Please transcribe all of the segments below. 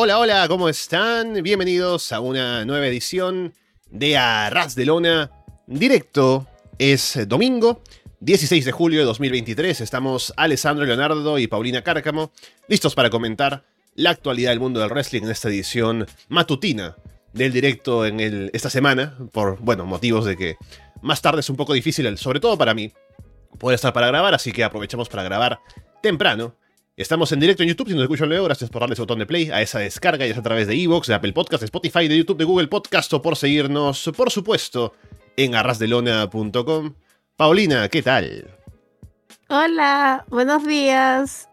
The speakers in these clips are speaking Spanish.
Hola, hola, ¿cómo están? Bienvenidos a una nueva edición de Arras de Lona directo. Es domingo, 16 de julio de 2023. Estamos Alessandro Leonardo y Paulina Cárcamo, listos para comentar la actualidad del mundo del wrestling en esta edición matutina del directo en el, esta semana, por, bueno, motivos de que más tarde es un poco difícil, sobre todo para mí, poder estar para grabar, así que aprovechamos para grabar temprano. Estamos en directo en YouTube, si nos escuchan luego, gracias por darle ese botón de play a esa descarga, ya sea a través de Evox, de Apple Podcast, de Spotify, de YouTube, de Google Podcast o por seguirnos, por supuesto, en arrasdelona.com. Paulina, ¿qué tal? Hola, buenos días.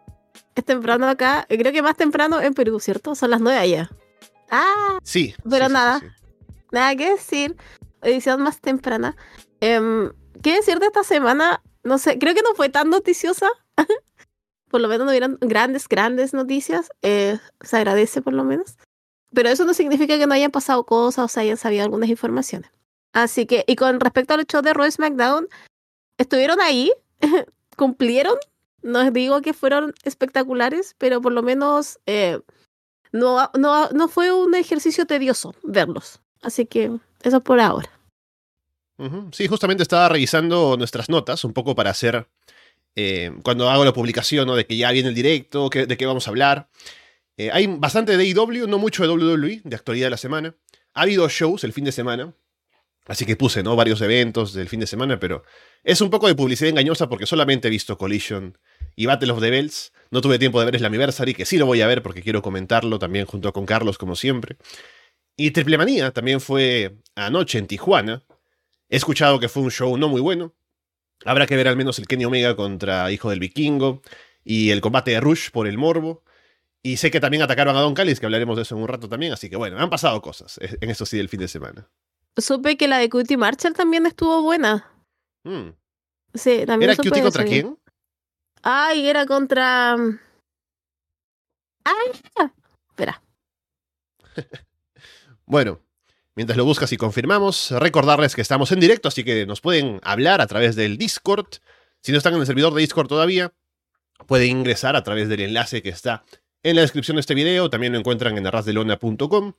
Es temprano acá, creo que más temprano en Perú, ¿cierto? Son las nueve allá. Ah, sí. Pero sí, nada, sí, sí. nada que decir. Edición más temprana. Em, ¿Qué decir de esta semana? No sé, creo que no fue tan noticiosa. por lo menos no hubieron grandes, grandes noticias. Eh, se agradece por lo menos. Pero eso no significa que no hayan pasado cosas o se hayan sabido algunas informaciones. Así que, y con respecto al show de Roy SmackDown, estuvieron ahí, cumplieron. No digo que fueron espectaculares, pero por lo menos eh, no, no, no fue un ejercicio tedioso verlos. Así que eso por ahora. Sí, justamente estaba revisando nuestras notas un poco para hacer, eh, cuando hago la publicación. De que ya viene el directo, de qué vamos a hablar. Eh, hay bastante de AEW, no mucho de WWE, de actualidad de la semana. Ha habido shows el fin de semana, así que puse, ¿no? Varios eventos del fin de semana, pero es un poco de publicidad engañosa porque solamente he visto Collision y Battle of the Bells. No tuve tiempo de ver el Anniversary, que sí lo voy a ver porque quiero comentarlo también junto con Carlos, como siempre. Y Triple Manía también fue anoche en Tijuana. He escuchado que fue un show no muy bueno. Habrá que ver al menos el Kenny Omega contra Hijo del Vikingo y el combate de Rush por el morbo. Y sé que también atacaron a Don Callis, que hablaremos de eso en un rato también. Así que bueno, han pasado cosas en eso sí del fin de semana. Supe que la de Cutie Marshall también estuvo buena. Mm. Sí, también ¿Era Cutie contra quién? Ay, era contra. Ay, ya. espera. Bueno, mientras lo buscas y confirmamos, recordarles que estamos en directo, así que nos pueden hablar a través del Discord. Si no están en el servidor de Discord todavía, pueden ingresar a través del enlace que está en la descripción de este video. También lo encuentran en arrasdelona.com.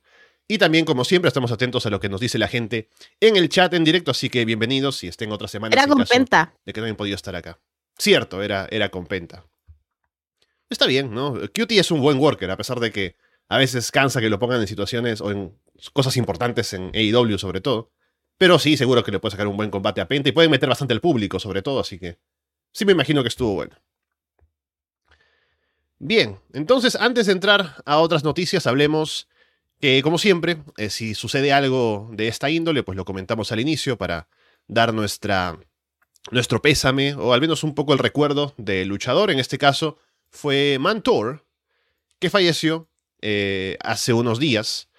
Y también, como siempre, estamos atentos a lo que nos dice la gente en el chat en directo, así que bienvenidos si estén otras semanas Era en con caso Penta. de que no hayan podido estar acá. Cierto, era, era con Penta. Está bien, ¿no? Cutie es un buen worker, a pesar de que a veces cansa que lo pongan en situaciones o en cosas importantes en AEW sobre todo. Pero sí, seguro que le puede sacar un buen combate a Penta y pueden meter bastante al público sobre todo, así que sí me imagino que estuvo bueno. Bien, entonces antes de entrar a otras noticias, hablemos que, como siempre, eh, si sucede algo de esta índole, pues lo comentamos al inicio para dar nuestra, nuestro pésame o al menos un poco el recuerdo del luchador. En este caso fue Mantor, que falleció eh, hace unos días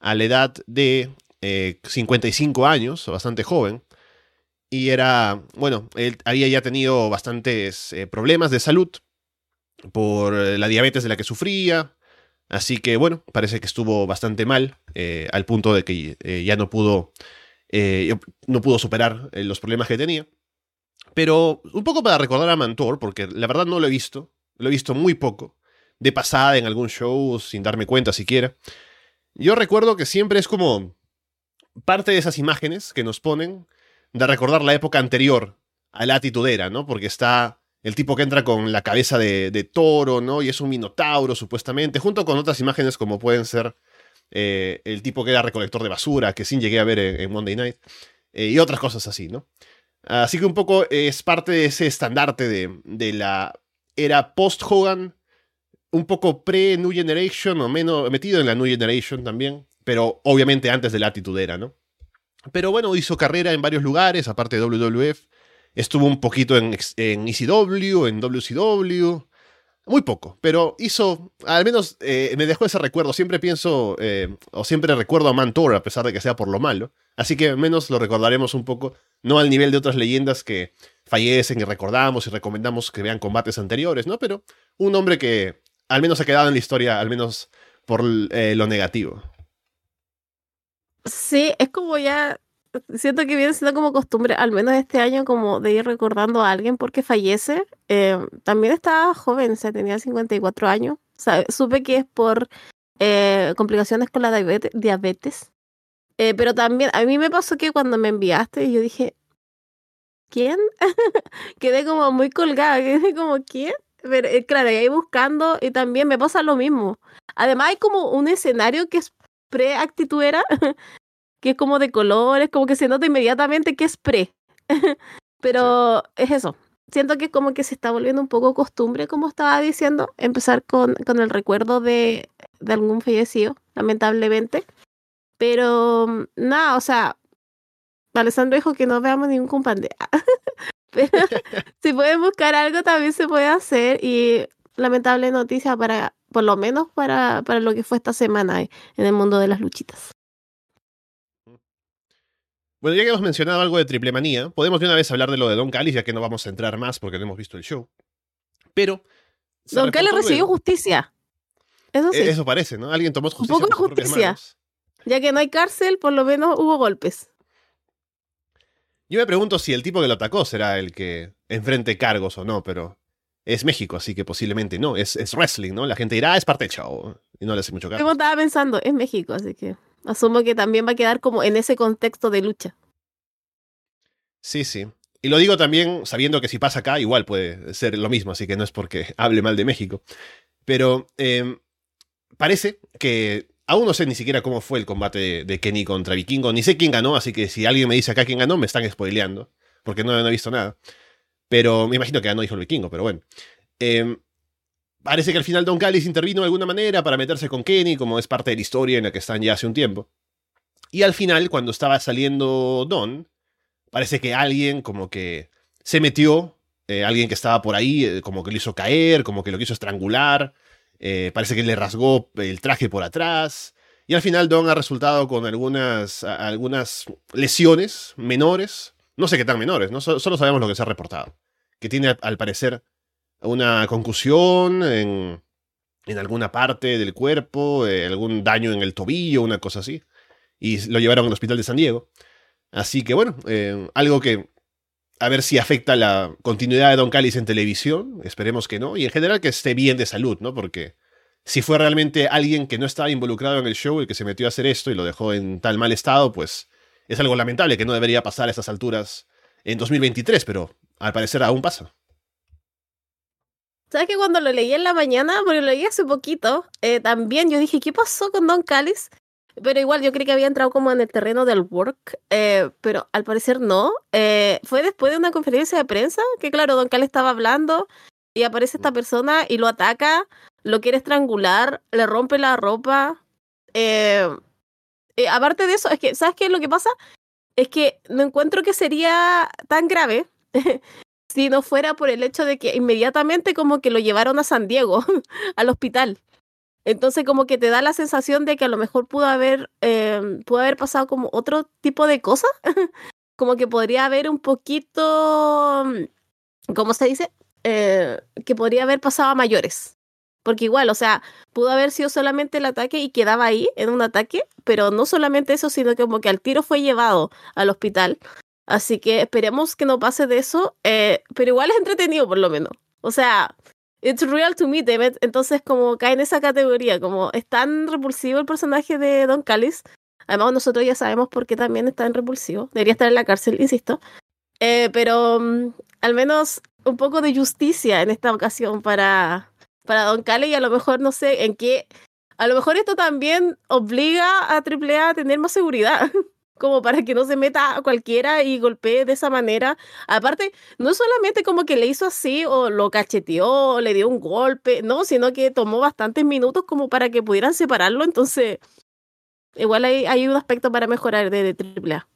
a la edad de eh, 55 años, bastante joven. Y era, bueno, él había ya tenido bastantes eh, problemas de salud por eh, la diabetes de la que sufría. Así que, bueno, parece que estuvo bastante mal, al punto de que ya no pudo, no pudo superar los problemas que tenía. Pero un poco para recordar a Mantor, porque la verdad no lo he visto, lo he visto muy poco, de pasada en algún show, sin darme cuenta siquiera. Yo recuerdo que siempre es como parte de esas imágenes que nos ponen de recordar la época anterior a la atitudera, ¿no? Porque está el tipo que entra con la cabeza de, de toro, ¿no? Y es un minotauro, supuestamente, junto con otras imágenes como pueden ser eh, el tipo que era recolector de basura, que sí llegué a ver en, en Monday Night, eh, y otras cosas así, ¿no? Así que un poco es parte de ese estandarte de, de la era post-Hogan, un poco pre-New Generation, o menos metido en la New Generation también, pero obviamente antes de la atitudera, ¿no? Pero bueno, hizo carrera en varios lugares, aparte de WWF. Estuvo un poquito en, en ECW, en WCW. Muy poco, pero hizo, al menos eh, me dejó ese recuerdo. Siempre pienso, eh, o siempre recuerdo a Mantor, a pesar de que sea por lo malo. Así que al menos lo recordaremos un poco, no al nivel de otras leyendas que fallecen y recordamos y recomendamos que vean combates anteriores, ¿no? Pero un hombre que al menos ha quedado en la historia, al menos por eh, lo negativo. Sí, es como ya siento que viene siendo como costumbre, al menos este año, como de ir recordando a alguien porque fallece. Eh, también estaba joven, o sea, tenía 54 años. O supe que es por eh, complicaciones con la diabetes. Eh, pero también, a mí me pasó que cuando me enviaste, yo dije, ¿quién? quedé como muy colgada, quedé como, ¿quién? Pero claro, y ahí buscando y también me pasa lo mismo. Además hay como un escenario que es pre-actituera que es como de colores, como que se nota inmediatamente que es pre. Pero es eso. Siento que como que se está volviendo un poco costumbre, como estaba diciendo, empezar con, con el recuerdo de, de algún fallecido, lamentablemente. Pero mm, nada, o sea, Alessandro dijo que no veamos ningún compadre. Pero si pueden buscar algo también se puede hacer y lamentable noticia para, por lo menos para, para lo que fue esta semana en el mundo de las luchitas. Bueno, ya que hemos mencionado algo de triple manía, podemos de una vez hablar de lo de Don Callis, ya que no vamos a entrar más porque no hemos visto el show. Pero. Don Callis recibió justicia. Eso sí. Eso parece, ¿no? Alguien tomó justicia. Un poco de justicia. Ya que no hay cárcel, por lo menos hubo golpes. Yo me pregunto si el tipo que lo atacó será el que enfrente cargos o no, pero es México, así que posiblemente no. Es, es wrestling, ¿no? La gente dirá, ah, es parte del show. Y no le hace mucho caso. Como estaba pensando, es México, así que. Asumo que también va a quedar como en ese contexto de lucha. Sí, sí. Y lo digo también sabiendo que si pasa acá, igual puede ser lo mismo, así que no es porque hable mal de México. Pero em, parece que aún no sé ni siquiera cómo fue el combate de, Kenny contra Vikingo, ni sé quién ganó, así que si alguien me dice acá quién ganó, me están spoileando, porque no, he visto nada. Pero me imagino que ganó, dijo el Vikingo, pero bueno. Eh, Parece que al final Don Callis intervino de alguna manera para meterse con Kenny, como es parte de la historia en la que están ya hace un tiempo. Y al final, cuando estaba saliendo Don, parece que alguien como que se metió, eh, alguien que estaba por ahí, eh, como que lo hizo caer, como que lo quiso estrangular, eh, parece que le rasgó el traje por atrás. Y al final Don ha resultado con algunas, algunas lesiones menores, no sé qué tan menores, ¿no? solo sabemos lo que se ha reportado. Que tiene al parecer una concusión en, en alguna parte del cuerpo, eh, algún daño en el tobillo, una cosa así. Y lo llevaron al hospital de San Diego. Así que bueno, eh, algo que a ver si afecta la continuidad de Don Callis en televisión, esperemos que no, y en general que esté bien de salud, ¿no? Porque si fue realmente alguien que no estaba involucrado en el show el que se metió a hacer esto y lo dejó en tal mal estado, pues es algo lamentable que no debería pasar a estas alturas en 2023, pero al parecer aún pasa. ¿Sabes que cuando lo leí en la mañana, porque lo leí hace poquito, eh, también yo dije, ¿qué pasó con Don Callis? Pero igual yo creí que había entrado como en el terreno del work, eh, pero al parecer no. Eh, fue después de una conferencia de prensa que, claro, Don Callis estaba hablando y aparece esta persona y lo ataca, lo quiere estrangular, le rompe la ropa. aparte de eso, es que, ¿sabes qué es lo que pasa? Es que no encuentro que sería tan grave si no fuera por el hecho de que inmediatamente como que lo llevaron a San Diego, al hospital. Entonces como que te da la sensación de que a lo mejor pudo haber, eh, pudo haber pasado como otro tipo de cosas, como que podría haber un poquito, ¿cómo se dice? Eh, que podría haber pasado a mayores. Porque igual, o sea, pudo haber sido solamente el ataque y quedaba ahí en un ataque, pero no solamente eso, sino que como que al tiro fue llevado al hospital. Así que esperemos que no pase de eso, eh, pero igual es entretenido por lo menos. O sea, it's real to me, David. Entonces como cae en esa categoría, como es tan repulsivo el personaje de Don Callis. Además nosotros ya sabemos por qué también está en repulsivo. Debería estar en la cárcel, insisto. Eh, pero mm, al menos un poco de justicia en esta ocasión para, para Don Callis y a lo mejor no sé en qué... A lo mejor esto también obliga a AAA a tener más seguridad. como para que no se meta a cualquiera y golpee de esa manera. Aparte, no solamente como que le hizo así o lo cacheteó, le dio un golpe, no, sino que tomó bastantes minutos como para que pudieran separarlo, entonces igual hay, hay un aspecto para mejorar de, de AAA.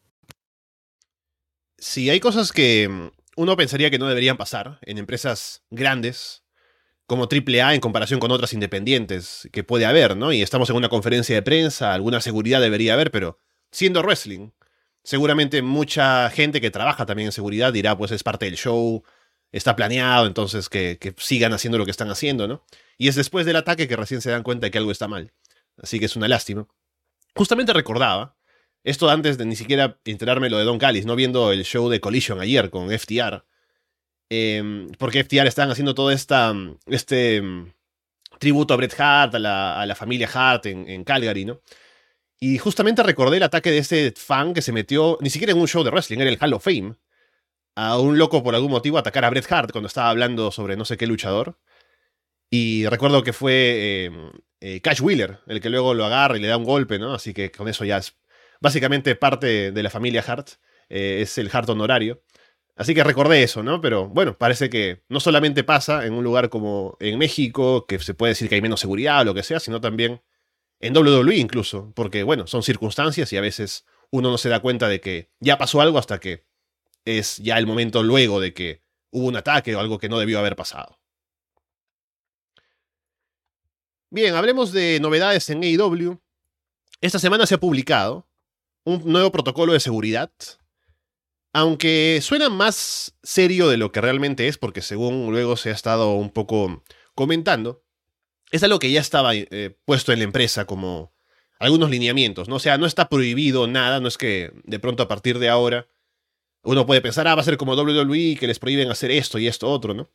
Sí, hay cosas que mm, uno pensaría que no deberían pasar en empresas grandes como AAA en comparación con otras independientes que puede haber, ¿no? Y estamos en una conferencia de prensa, alguna seguridad debería haber, pero siendo wrestling. Seguramente mucha gente que trabaja también en seguridad dirá, pues es parte del show, está planeado, entonces que, sigan haciendo lo que están haciendo, ¿no? Y es después del ataque que recién se dan cuenta de que algo está mal. Así que es una lástima. Justamente recordaba Esto antes de ni siquiera enterarme lo de Don Callis, no viendo el show de Collision ayer con FTR. Em, porque FTR están haciendo todo esta, este mm, tributo a Bret Hart, a la, familia Hart en, en, Calgary, ¿no? Y justamente recordé el ataque de ese fan que se metió, ni siquiera en un show de wrestling, era el Hall of Fame, a un loco por algún motivo atacar a Bret Hart cuando estaba hablando sobre no sé qué luchador. Y recuerdo que fue em, eh, Cash Wheeler el que luego lo agarra y le da un golpe, ¿no? Así que con eso ya es básicamente parte de la familia Hart, eh, es el Hart honorario. Así que recordé eso, ¿no? Pero bueno, parece que no solamente pasa en un lugar como en México, que se puede decir que hay menos seguridad o lo que sea, sino también en WWE incluso, porque bueno, son circunstancias y a veces uno no se da cuenta de que ya pasó algo hasta que es ya el momento luego de que hubo un ataque o algo que no debió haber pasado. Bien, hablemos de novedades en AEW. Esta semana se ha publicado un nuevo protocolo de seguridad. Aunque suena más serio de lo que realmente es, porque según luego se ha estado un poco comentando, es algo que ya estaba eh, puesto en la empresa como algunos lineamientos, ¿no? O sea, no está prohibido nada, no es que de pronto a partir de ahora uno puede pensar, ah, va a ser como WWE, que les prohíben hacer esto y esto otro, ¿no?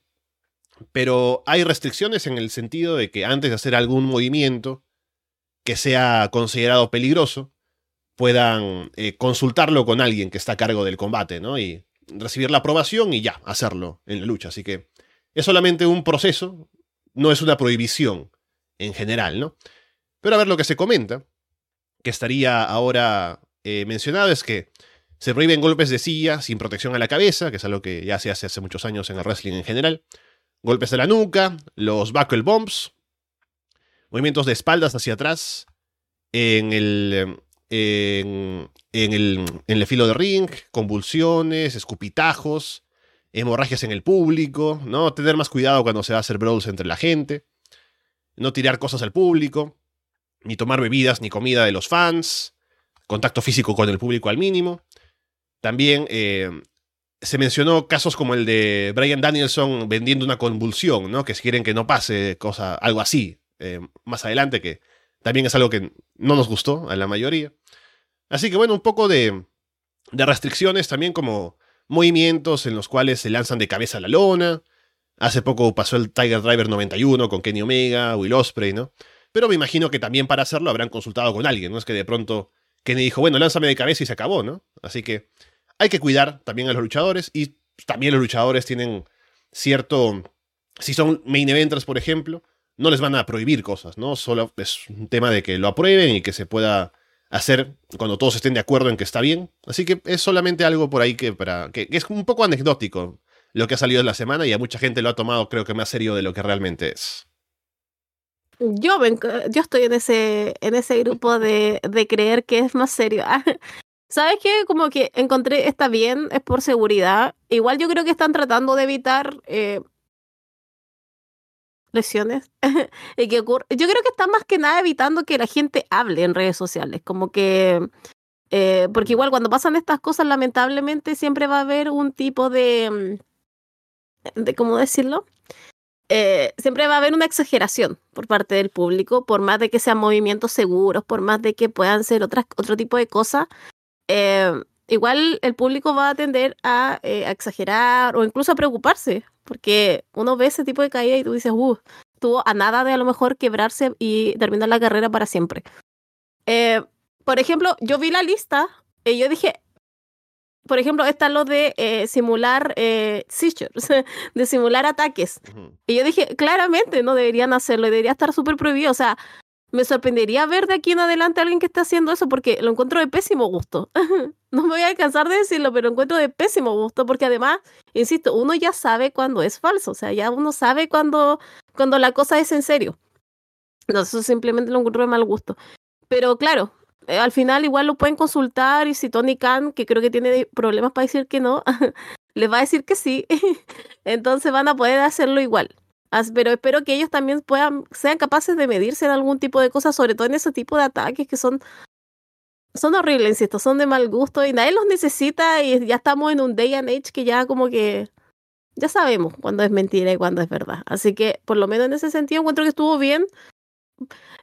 Pero hay restricciones en el sentido de que antes de hacer algún movimiento que sea considerado peligroso, puedan eh, consultarlo con alguien que está a cargo del combate, ¿no? Y recibir la aprobación y ya, hacerlo en la lucha. Así que es solamente un proceso, no es una prohibición en general, ¿no? Pero a ver lo que se comenta, que estaría ahora eh, mencionado, es que se prohíben golpes de silla sin protección a la cabeza, que es algo que ya se hace hace muchos años en el wrestling en general. Golpes de la nuca, los buckle bombs, movimientos de espaldas hacia atrás en el, en, el, en el filo de ring, convulsiones, escupitajos, hemorragias en el público, ¿no? Tener más cuidado cuando se va a hacer brawls entre la gente, no tirar cosas al público, ni tomar bebidas ni comida de los fans, contacto físico con el público al mínimo. También eh, se mencionó casos como el de Brian Danielson vendiendo una convulsión, ¿no? Que quieren que no pase cosa, algo así eh, más adelante, que también es algo que no nos gustó a la mayoría. Así que bueno, un poco de, de restricciones también como movimientos en los cuales se lanzan de cabeza a la lona. Hace poco pasó el Tiger Driver 91 con Kenny Omega, Will Osprey, ¿no? Pero me imagino que también para hacerlo habrán consultado con alguien, ¿no? Es que de pronto Kenny dijo, bueno, lánzame de cabeza y se acabó, ¿no? Así que hay que cuidar también a los luchadores y también los luchadores tienen cierto... Si son main eventers, por ejemplo, no les van a prohibir cosas, ¿no? Solo es un tema de que lo aprueben y que se pueda hacer cuando todos estén de acuerdo en que está bien. Así que es solamente algo por ahí que, para, que, es un poco anecdótico lo que ha salido en la semana y a mucha gente lo ha tomado creo que más serio de lo que realmente es. Yo, yo estoy en ese, en ese grupo de, de creer que es más serio. ¿Sabes qué? Como que encontré, está bien, es por seguridad. Igual yo creo que están tratando de evitar eh, lesiones y que ocurre. Yo creo que está más que nada evitando que la gente hable en redes sociales, como que eh, porque igual cuando pasan estas cosas lamentablemente siempre va a haber un tipo de mm, de cómo decirlo eh, siempre va a haber una exageración por parte del público, por más de que sean movimientos seguros, por más de que puedan ser otras, otro tipo de cosas, eh, igual el público va a tender a, a, exagerar o incluso a preocuparse porque uno ve ese tipo de caída y tú dices, uh, tuvo a nada de a lo mejor quebrarse y terminar la carrera para siempre. Eh, por ejemplo, yo vi la lista y yo dije, por ejemplo, está lo de eh, simular eh, seizures, de simular ataques. Y yo dije, claramente no deberían hacerlo, debería estar súper prohibido. O sea, me sorprendería ver de aquí en adelante a alguien que esté haciendo eso porque lo encuentro de pésimo gusto. no me voy a cansar de decirlo, pero lo encuentro de pésimo gusto porque además, insisto, uno ya sabe cuando es falso, o sea, ya uno sabe cuando, cuando la cosa es en serio. No, eso simplemente lo encuentro de mal gusto. Pero claro, eh, al final igual lo pueden consultar y si Tony Khan, que creo que tiene problemas para decir que no, les va a decir que sí, entonces van a poder hacerlo igual pero espero que ellos también puedan, sean capaces de medirse en algún tipo de cosas, sobre todo en ese tipo de ataques que son, son horribles, insisto, son de mal gusto y nadie los necesita y ya estamos en un day and age que ya como que ya sabemos cuándo es mentira y cuándo es verdad. Así que por lo menos en ese sentido encuentro que estuvo bien.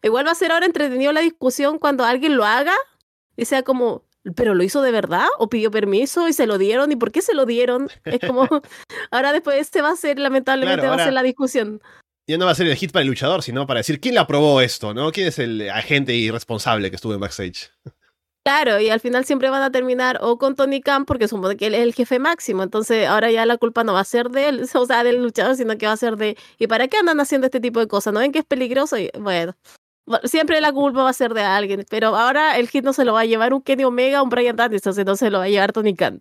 Igual va a ser ahora entretenido la discusión cuando alguien lo haga y sea como, ¿pero lo hizo de verdad? ¿O pidió permiso y se lo dieron? ¿Y por qué se lo dieron? Es como, ahora después este va a ser, lamentablemente, va a ser la discusión. Ya no va a ser el hit para el luchador, sino para decir quién le aprobó esto, ¿no? ¿Quién es el agente irresponsable que estuvo en backstage? Claro, y al final siempre van a terminar o con Tony Khan porque supone que él es el jefe máximo, entonces ahora ya la culpa no va a ser de él, o sea, del luchador, sino que va a ser de, ¿y para qué andan haciendo este tipo de cosas? ¿No ven que es peligroso? Y bueno, siempre la culpa va a ser de alguien, pero ahora el hit no se lo va a llevar un Kenny Omega un Brian Danielson, no se lo va a llevar Tony Khan.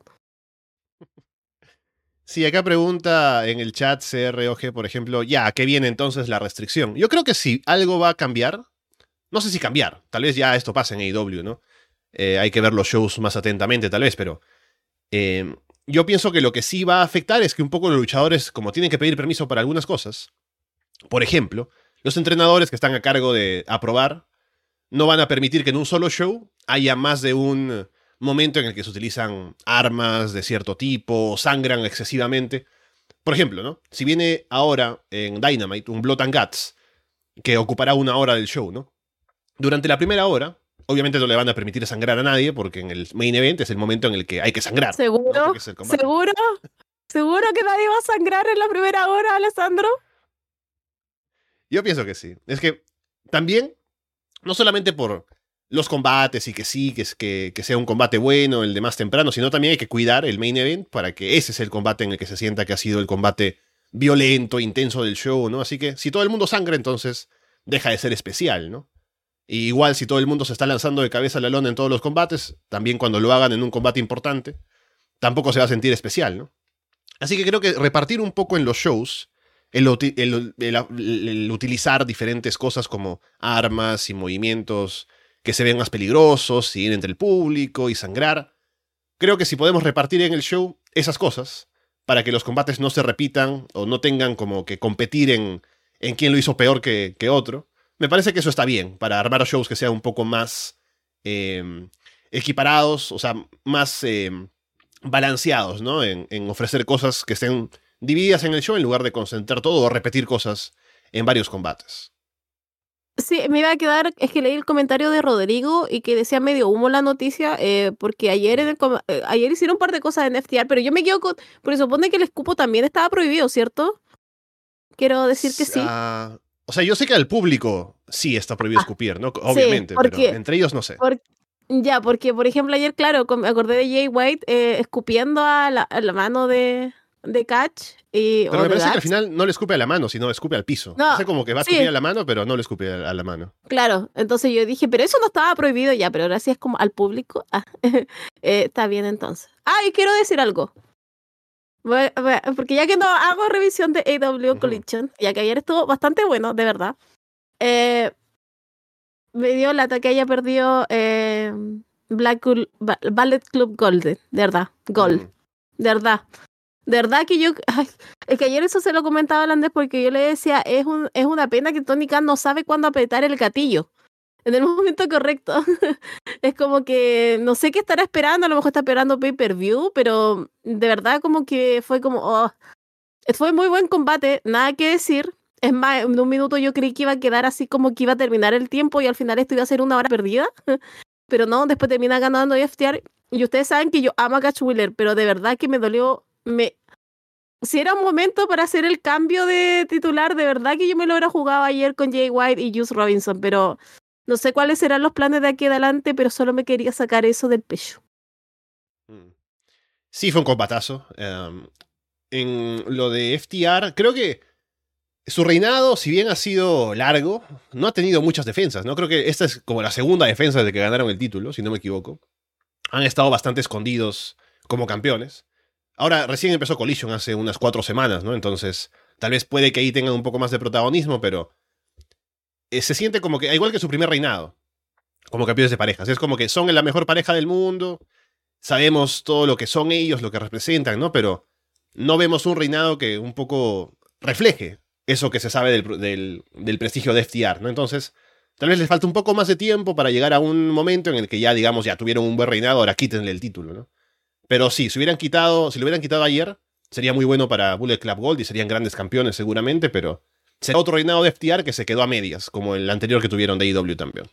Sí, acá pregunta en el chat CROG, por ejemplo, ya, ¿qué viene entonces la restricción? Yo creo que si algo va a cambiar, no sé si cambiar, tal vez ya esto pase en AEW, ¿no? Eh, hay que ver los shows más atentamente, tal vez, pero eh, yo pienso que lo que sí va a afectar es que un poco los luchadores, como tienen que pedir permiso para algunas cosas, por ejemplo, los entrenadores que están a cargo de aprobar no van a permitir que en un solo show haya más de un momento en el que se utilizan armas de cierto tipo, o sangran excesivamente. Por ejemplo, ¿no? Si viene ahora en Dynamite un Blood and Guts, que ocupará una hora del show, ¿no? Durante la primera hora, Obviamente no le van a permitir sangrar a nadie porque en el main event es el momento en el que hay que sangrar. ¿Seguro? ¿Seguro? ¿Seguro que nadie va a sangrar en la primera hora, Alessandro? Yo pienso que sí. Es que también, no solamente por los combates y que sí, que, que, que sea un combate bueno, el de más temprano, sino también hay que cuidar el main event para que ese sea el combate en el que se sienta que ha sido el combate violento, intenso del show, ¿no? Así que si todo el mundo sangra, entonces deja de ser especial, ¿no? igual si todo el mundo se está lanzando de cabeza a la lona en todos los combates, también cuando lo hagan en un combate importante, tampoco se va a sentir especial, ¿no? Así que creo que repartir un poco en los shows, el, utilizar diferentes cosas como armas y movimientos que se ven más peligrosos, y ir entre el público y sangrar, creo que si podemos repartir en el show esas cosas, para que los combates no se repitan o no tengan como que competir en, en quién lo hizo peor que, que otro, me parece que eso está bien para armar shows que sean un poco más em, equiparados, o sea, más em, balanceados, ¿no? En, ofrecer cosas que estén divididas en el show en lugar de concentrar todo o repetir cosas en varios combates. Sí, me iba a quedar, es que leí el comentario de Rodrigo y que decía medio humo la noticia, eh, porque ayer, en el, eh, ayer hicieron un par de cosas en FTR, pero yo me quedo con, porque supone que el escupo también estaba prohibido, ¿cierto? Quiero decir que sí. Ah, o sea, yo sé que al público sí está prohibido ah, escupir, ¿no? Obviamente, pero entre ellos no sé. ya, porque por ejemplo ayer, claro, me acordé de Jay White eh, escupiendo a la, mano de, de Catch. Y, pero me parece que al final no le escupe a la mano, sino escupe al piso. No, sé como que va a escupir a la mano, pero no le escupe a, la mano. Claro, entonces yo dije, pero eso no estaba prohibido ya, pero ahora sí es como al público. Ah, eh, está bien entonces. Ah, y quiero decir algo porque ya que no hago revisión de AW Collision, ya que ayer estuvo bastante bueno, de verdad, eh, me dio lata que haya perdido eh, Black Ballet Club Golden, de verdad, Gold, de verdad. De verdad que yo, es que ayer eso se lo comentaba a Andrés porque yo le decía, es, un, es una pena que Tony Khan no sabe cuándo apretar el gatillo en el momento correcto. es como que no sé qué estará esperando, a lo mejor está esperando pay-per-view, pero de verdad como que fue como, oh, fue muy buen combate, nada que decir. Es más, en un minuto yo creí que iba a quedar así como que iba a terminar el tiempo y al final esto iba a ser una hora perdida. pero no, después termina ganando FTR. Y ustedes saben que yo amo a Catch Wheeler, pero de verdad que me dolió, me... Si era un momento para hacer el cambio de titular, de verdad que yo me lo hubiera jugado ayer con Jay White y Juice Robinson, pero no sé cuáles serán los planes de aquí adelante, pero solo me quería sacar eso del pecho. Mm. Sí, fue un combatazo. Em, en lo de FTR, creo que su reinado, si bien ha sido largo, no ha tenido muchas defensas, ¿no? Creo que esta es como la segunda defensa desde que ganaron el título, si no me equivoco. Han estado bastante escondidos como campeones. Ahora, recién empezó Collision hace unas cuatro semanas, ¿no? Entonces, tal vez puede que ahí tengan un poco más de protagonismo, pero eh, se siente como que, igual que su primer reinado, como campeones de parejas. Es como que son la mejor pareja del mundo, sabemos todo lo que son ellos, lo que representan, ¿no? Pero no vemos un reinado que un poco refleje eso que se sabe del, del, prestigio de FTR, ¿no? Entonces, tal vez les falta un poco más de tiempo para llegar a un momento en el que ya, digamos, ya tuvieron un buen reinado, ahora quítenle el título, ¿no? Pero sí, si hubieran quitado, si lo hubieran quitado ayer, sería muy bueno para Bullet Club Gold y serían grandes campeones seguramente, pero será otro reinado de FTR que se quedó a medias, como el anterior que tuvieron de IW también.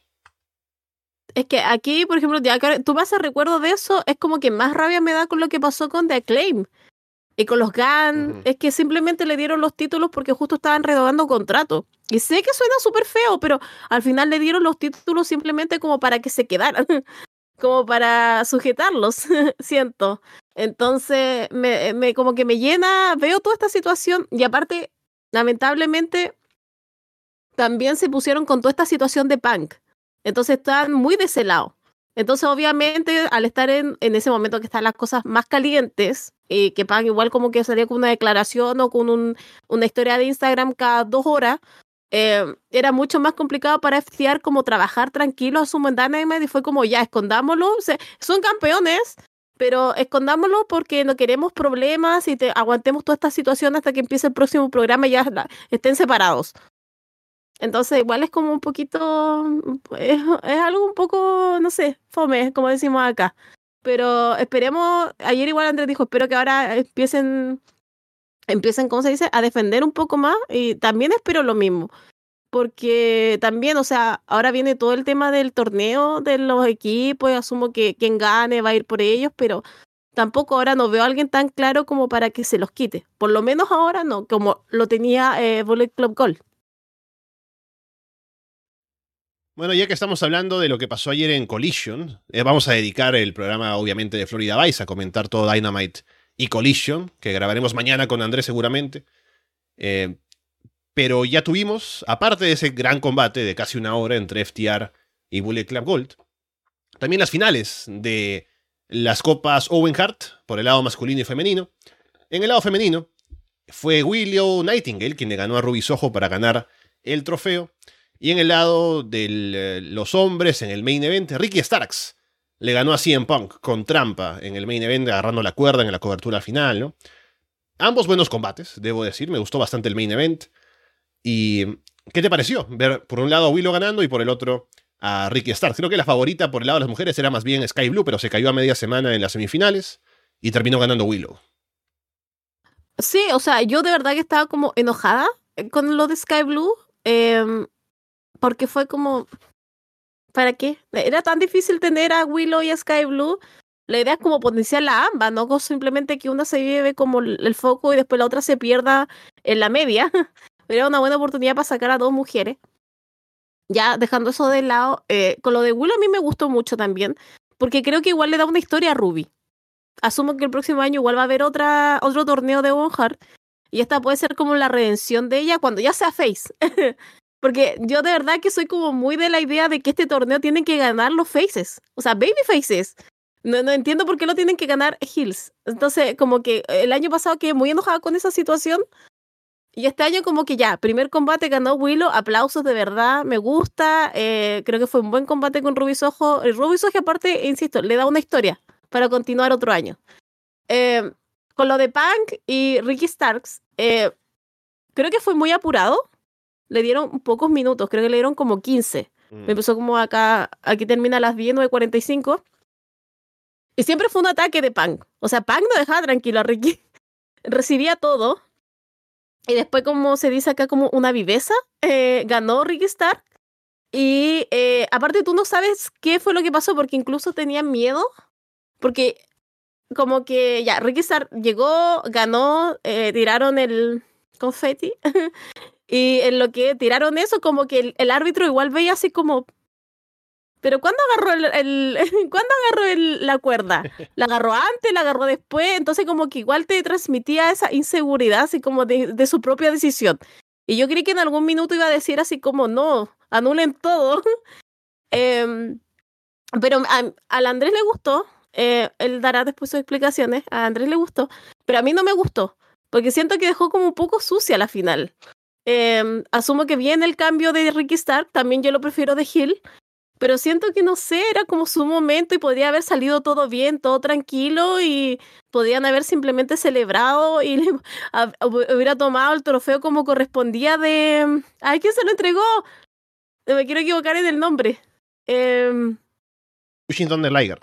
Es que aquí, por ejemplo, tú me haces recuerdo de eso, es como que más rabia me da con lo que pasó con The Acclaim. Y con los GAN, es que simplemente le dieron los títulos porque justo estaban renovando contrato. Y sé que suena súper feo, pero al final le dieron los títulos simplemente como para que se quedaran, como para sujetarlos, siento. Entonces, me, me- como que me llena, veo toda esta situación y aparte, lamentablemente, también se pusieron con toda esta situación de punk. Entonces están muy de ese lado. Entonces, obviamente, al estar en, en ese momento que están las cosas más calientes, y que Punk igual como que salía con una declaración o con un, una historia de Instagram cada dos horas, eh, era mucho más complicado para FTR como trabajar tranquilo a su Dynamite y fue como, ya, escondámoslo. Son campeones, pero escondámoslo porque no queremos problemas y te, aguantemos toda esta situación hasta que empiece el próximo programa y ya estén separados. Entonces, igual es como un poquito. Es, es algo un poco, no sé, fome, como decimos acá. Pero esperemos. Ayer, igual Andrés dijo: Espero que ahora empiecen. Empiecen, ¿cómo se dice?, a defender un poco más. Y también espero lo mismo. Porque también, o sea, ahora viene todo el tema del torneo de los equipos. Y asumo que quien gane va a ir por ellos, pero tampoco ahora no veo a alguien tan claro como para que se los quite. Por lo menos ahora no, como lo tenía eh, Bullet Club Gold. Bueno, ya que estamos hablando de lo que pasó ayer en Collision, eh, vamos a dedicar el programa, obviamente, de Florida Vice a comentar todo Dynamite y Collision, que grabaremos mañana con Andrés seguramente. Eh, pero ya tuvimos, aparte de ese gran combate de casi una hora entre FTR y Bullet Club Gold, también las finales de las copas Owen Hart por el lado masculino y femenino. En el lado femenino fue Willow Nightingale quien le ganó a Ruby Soho para ganar el trofeo. Y en el lado de los hombres, en el main event, Ricky Starks le ganó a CM Punk con trampa en el main event, agarrando la cuerda en la cobertura final, ¿no? Ambos buenos combates, debo decir. Me gustó bastante el main event. ¿Y qué te pareció? Ver por un lado a Willow ganando y por el otro a Ricky Starks. Creo que la favorita por el lado de las mujeres era más bien Sky Blue, pero se cayó a media semana en las semifinales y terminó ganando Willow. Sí, o sea, yo de verdad que estaba como enojada con lo de Sky Blue, em, porque fue como, ¿para qué? Era tan difícil tener a Willow y a Sky Blue. La idea es como potenciar la ambas, no simplemente que una se lleve como el foco y después la otra se pierda en la media. Era una buena oportunidad para sacar a dos mujeres. Ya dejando eso de lado, eh, con lo de Willow a mí me gustó mucho también, porque creo que igual le da una historia a Ruby asumo que el próximo año igual va a haber otra, otro torneo de Owen Hart. Y esta puede ser como la redención de ella cuando ya sea face. Porque yo de verdad que soy como muy de la idea de que este torneo tienen que ganar los faces. O sea, baby faces. No, no entiendo por qué lo tienen que ganar heels. Entonces, como que el año pasado quedé muy enojada con esa situación. Y este año como que ya, primer combate ganó Willow, aplausos de verdad, me gusta. eh, creo que fue un buen combate con Ruby Soho. El Ruby Soho aparte, insisto, le da una historia para continuar otro año. Eh, con lo de Punk y Ricky Starks, eh, creo que fue muy apurado. Le dieron pocos minutos, creo que le dieron como 15. Me empezó como acá, aquí termina a las 10, 9.45. Y siempre fue un ataque de Punk. O sea, Punk no dejaba tranquilo a Ricky. Recibía todo. Y después, como se dice acá, como una viveza, eh, ganó Ricky Stark. Y eh, aparte tú no sabes qué fue lo que pasó porque incluso tenían miedo. Porque como que ya, Ricky Stark llegó, ganó, eh, tiraron el confeti. y en lo que tiraron eso, como que el, el árbitro igual veía así como... Pero ¿cuándo agarró el, el ¿cuándo agarró el- la cuerda? ¿La agarró antes? ¿La agarró después? Entonces como que igual te transmitía esa inseguridad así como de, de su propia decisión. Y yo creí que en algún minuto iba a decir así como, no, anulen todo. Em, pero a, al Andrés le gustó, eh, él dará después sus explicaciones, a Andrés le gustó, pero a mí no me gustó, porque siento que dejó como un poco sucia la final. Em, asumo que viene el cambio de Ricky Stark, también yo lo prefiero de Hill, pero siento que no sé, era como su momento y podría haber salido todo bien, todo tranquilo y podían haber simplemente celebrado y le- a- hubiera tomado el trofeo como correspondía de... ¿Ay, quién se lo entregó? No me quiero equivocar en el nombre. Em, Pushing Thunder Liger.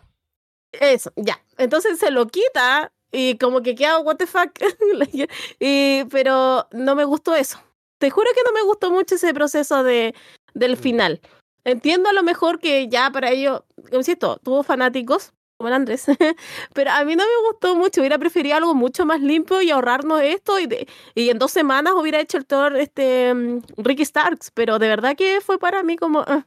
eso, ya. Entonces se lo quita y como que queda, what the fuck. y, pero no me gustó eso. Te juro que no me gustó mucho ese proceso de, del final. entiendo a lo mejor que ya para ello, insisto, tuvo fanáticos, como el Andrés, pero a mí no me gustó mucho, hubiera preferido algo mucho más limpio y ahorrarnos esto y, y en dos semanas hubiera hecho el Thor este, mm, Ricky Starks, pero de verdad que fue para mí como... Ah,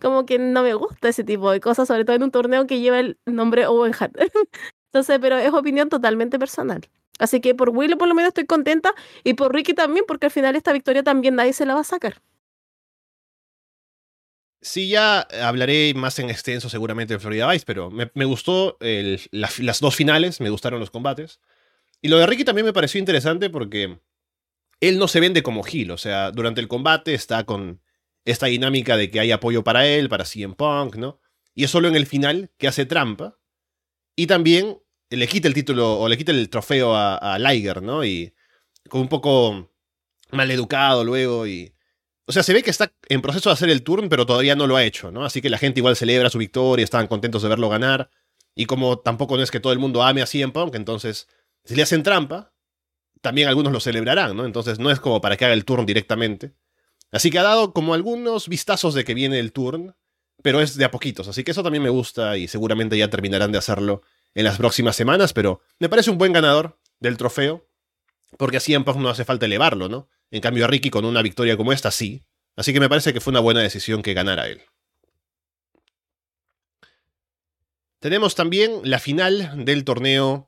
como que no me gusta ese tipo de cosas, sobre todo en un torneo que lleva el nombre Owen Hart. Entonces, pero es opinión totalmente personal. Así que por Willy por lo menos estoy contenta y por Ricky también, porque al final esta victoria también nadie se la va a sacar. Sí, ya hablaré más en extenso seguramente de Florida Vice, pero me, gustó las dos finales, me gustaron los combates. Y lo de Ricky también me pareció interesante porque él no se vende como Gil, o sea, durante el combate está con esta dinámica de que hay apoyo para él, para CM Punk, ¿no? Y es solo en el final que hace trampa. Y también le quita el título o le quita el trofeo a, Liger, ¿no? Y como un poco mal educado luego y... O sea, se ve que está en proceso de hacer el turn, pero todavía no lo ha hecho, ¿no? Así que la gente igual celebra su victoria, estaban contentos de verlo ganar. Y como tampoco no es que todo el mundo ame a CM Punk, entonces, si le hacen trampa, también algunos lo celebrarán, ¿no? Entonces no es como para que haga el turn directamente. Así que ha dado como algunos vistazos de que viene el turn, pero es de a poquitos. Así que eso también me gusta y seguramente ya terminarán de hacerlo en las próximas semanas, pero me parece un buen ganador del trofeo, porque así en Punk no hace falta elevarlo, ¿no? En cambio a Ricky con una victoria como esta sí. Así que me parece que fue una buena decisión que ganara él. Tenemos también la final del torneo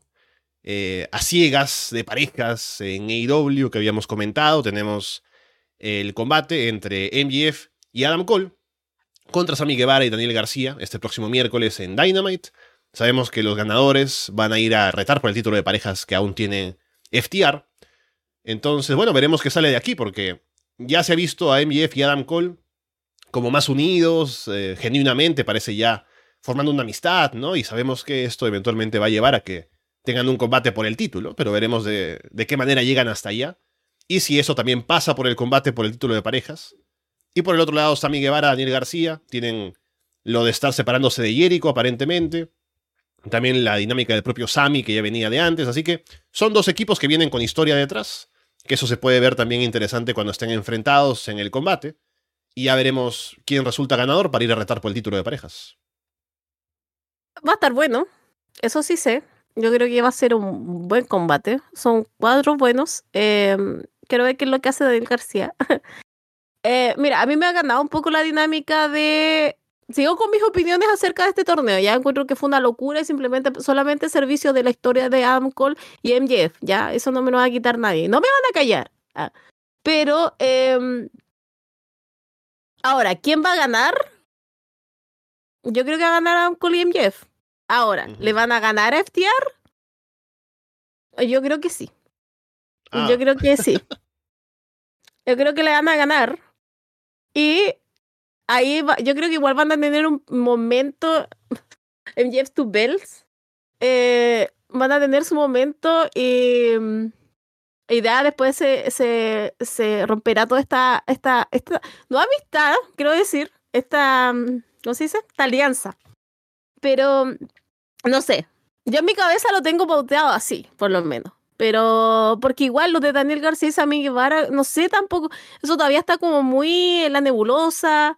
eh, a ciegas de parejas en AEW que habíamos comentado. Tenemos el combate entre MGF y Adam Cole contra Sammy Guevara y Daniel García este próximo miércoles en Dynamite. Sabemos que los ganadores van a ir a retar por el título de parejas que aún tiene FTR. Entonces, bueno, veremos qué sale de aquí porque ya se ha visto a MGF y Adam Cole como más unidos, eh, genuinamente parece ya formando una amistad, ¿no? Y sabemos que esto eventualmente va a llevar a que tengan un combate por el título, pero veremos de, de qué manera llegan hasta allá y si eso también pasa por el combate por el título de parejas. Y por el otro lado, Sammy Guevara, Daniel García, tienen lo de estar separándose de Jericho, aparentemente. También la dinámica del propio Sammy, que ya venía de antes. Así que son dos equipos que vienen con historia detrás. Que eso se puede ver también interesante cuando estén enfrentados en el combate. Y ya veremos quién resulta ganador para ir a retar por el título de parejas. Va a estar bueno. Eso sí sé. Yo creo que va a ser un buen combate. Son cuadros buenos. Eh, quiero ver qué es lo que hace Daniel García. eh, mira, a mí me ha ganado un poco la dinámica de... Sigo con mis opiniones acerca de este torneo. Ya encuentro que fue una locura y simplemente solamente servicio de la historia de Adam Cole y MJF. Ya, eso no me lo va a quitar nadie. No me van a callar. Ah. Pero, eh, ahora, ¿quién va a ganar? Yo creo que va a ganar Adam Cole y MJF. Ahora, ¿le van a ganar a FTR? Yo creo que sí. Yo ah. creo que sí. Yo creo que le van a ganar. Y ahí yo creo que igual van a tener un momento en Jeff to Bells. Eh, van a tener su momento y, y ya después se, se, se romperá toda esta, esta, esta, no amistad, quiero decir, esta, ¿cómo se dice? Esta alianza. Pero, no sé, yo en mi cabeza lo tengo pauteado así, por lo menos. Pero, porque igual lo de Daniel García y Sammy Guevara, no sé tampoco, eso todavía está como muy en la nebulosa,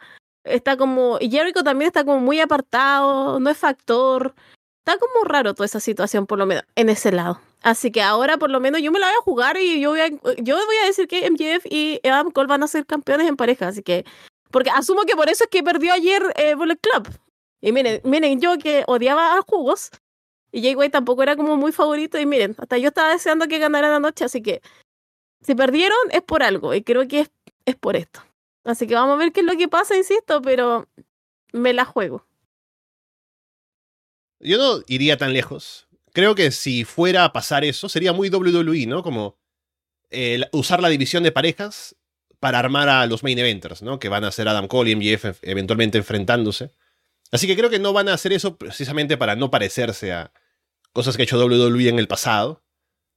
está como, y Jericho también está como muy apartado, no es factor, está como raro toda esa situación, por lo menos, en ese lado. Así que ahora por lo menos yo me la voy a jugar y yo voy a, yo voy a decir que MJF y Adam Cole van a ser campeones en pareja, así que, porque asumo que por eso es que perdió ayer eh, Bullet Club. Y miren, miren, yo que odiaba a jugos, y Jay White tampoco era como muy favorito. Y miren, hasta yo estaba deseando que ganara la noche, así que si perdieron es por algo. Y creo que es, es por esto. Así que vamos a ver qué es lo que pasa, insisto, pero me la juego. Yo no iría tan lejos. Creo que si fuera a pasar eso, sería muy WWE, ¿no? Como usar la división de parejas para armar a los main eventers, ¿no? Que van a ser Adam Cole y MJF eventualmente enfrentándose. Así que creo que no van a hacer eso precisamente para no parecerse a cosas que ha hecho WWE en el pasado.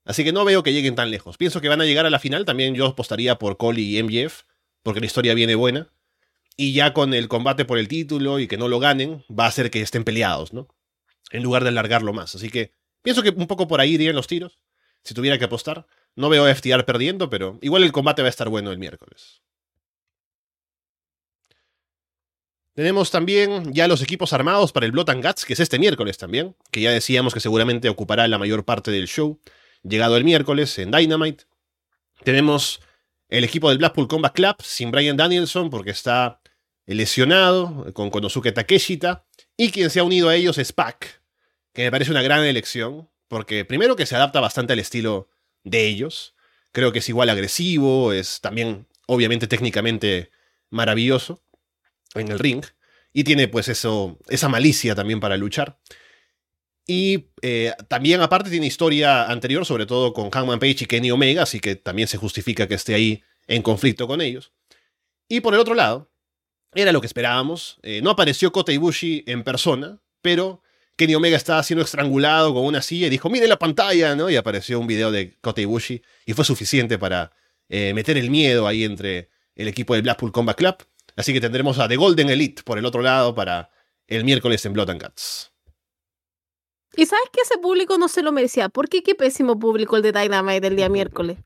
Así que no veo que lleguen tan lejos. Pienso que van a llegar a la final. También yo apostaría por Cole y MJF, porque la historia viene buena. Y ya con el combate por el título y que no lo ganen, va a hacer que estén peleados, ¿no? En lugar de alargarlo más. Así que pienso que un poco por ahí irían los tiros, si tuviera que apostar. No veo a FTR perdiendo, pero igual el combate va a estar bueno el miércoles. Tenemos también ya los equipos armados para el Blood and Guts, que es este miércoles también, que ya decíamos que seguramente ocupará la mayor parte del show, llegado el miércoles en Dynamite. Tenemos el equipo del Blackpool Combat Club sin Brian Danielson porque está lesionado con Konosuke Takeshita. Y quien se ha unido a ellos es Pac, que me parece una gran elección, porque primero que se adapta bastante al estilo de ellos. Creo que es igual agresivo, es también obviamente técnicamente maravilloso en el ring. Y tiene pues eso, esa malicia también para luchar. Y eh, también aparte tiene historia anterior, sobre todo con Hangman Page y Kenny Omega, así que también se justifica que esté ahí en conflicto con ellos. Y por el otro lado, era lo que esperábamos. Eh, no apareció Kota Ibushi en persona, pero Kenny Omega estaba siendo estrangulado con una silla y dijo, mire la pantalla, ¿no? Y apareció un video de Kota Ibushi y fue suficiente para eh, meter el miedo ahí entre el equipo del Blackpool Combat Club. Así que tendremos a The Golden Elite por el otro lado para el miércoles en Blood and Guts. Y sabes que ese público no se lo merecía. ¿Por qué pésimo público el de Dynamite el día miércoles?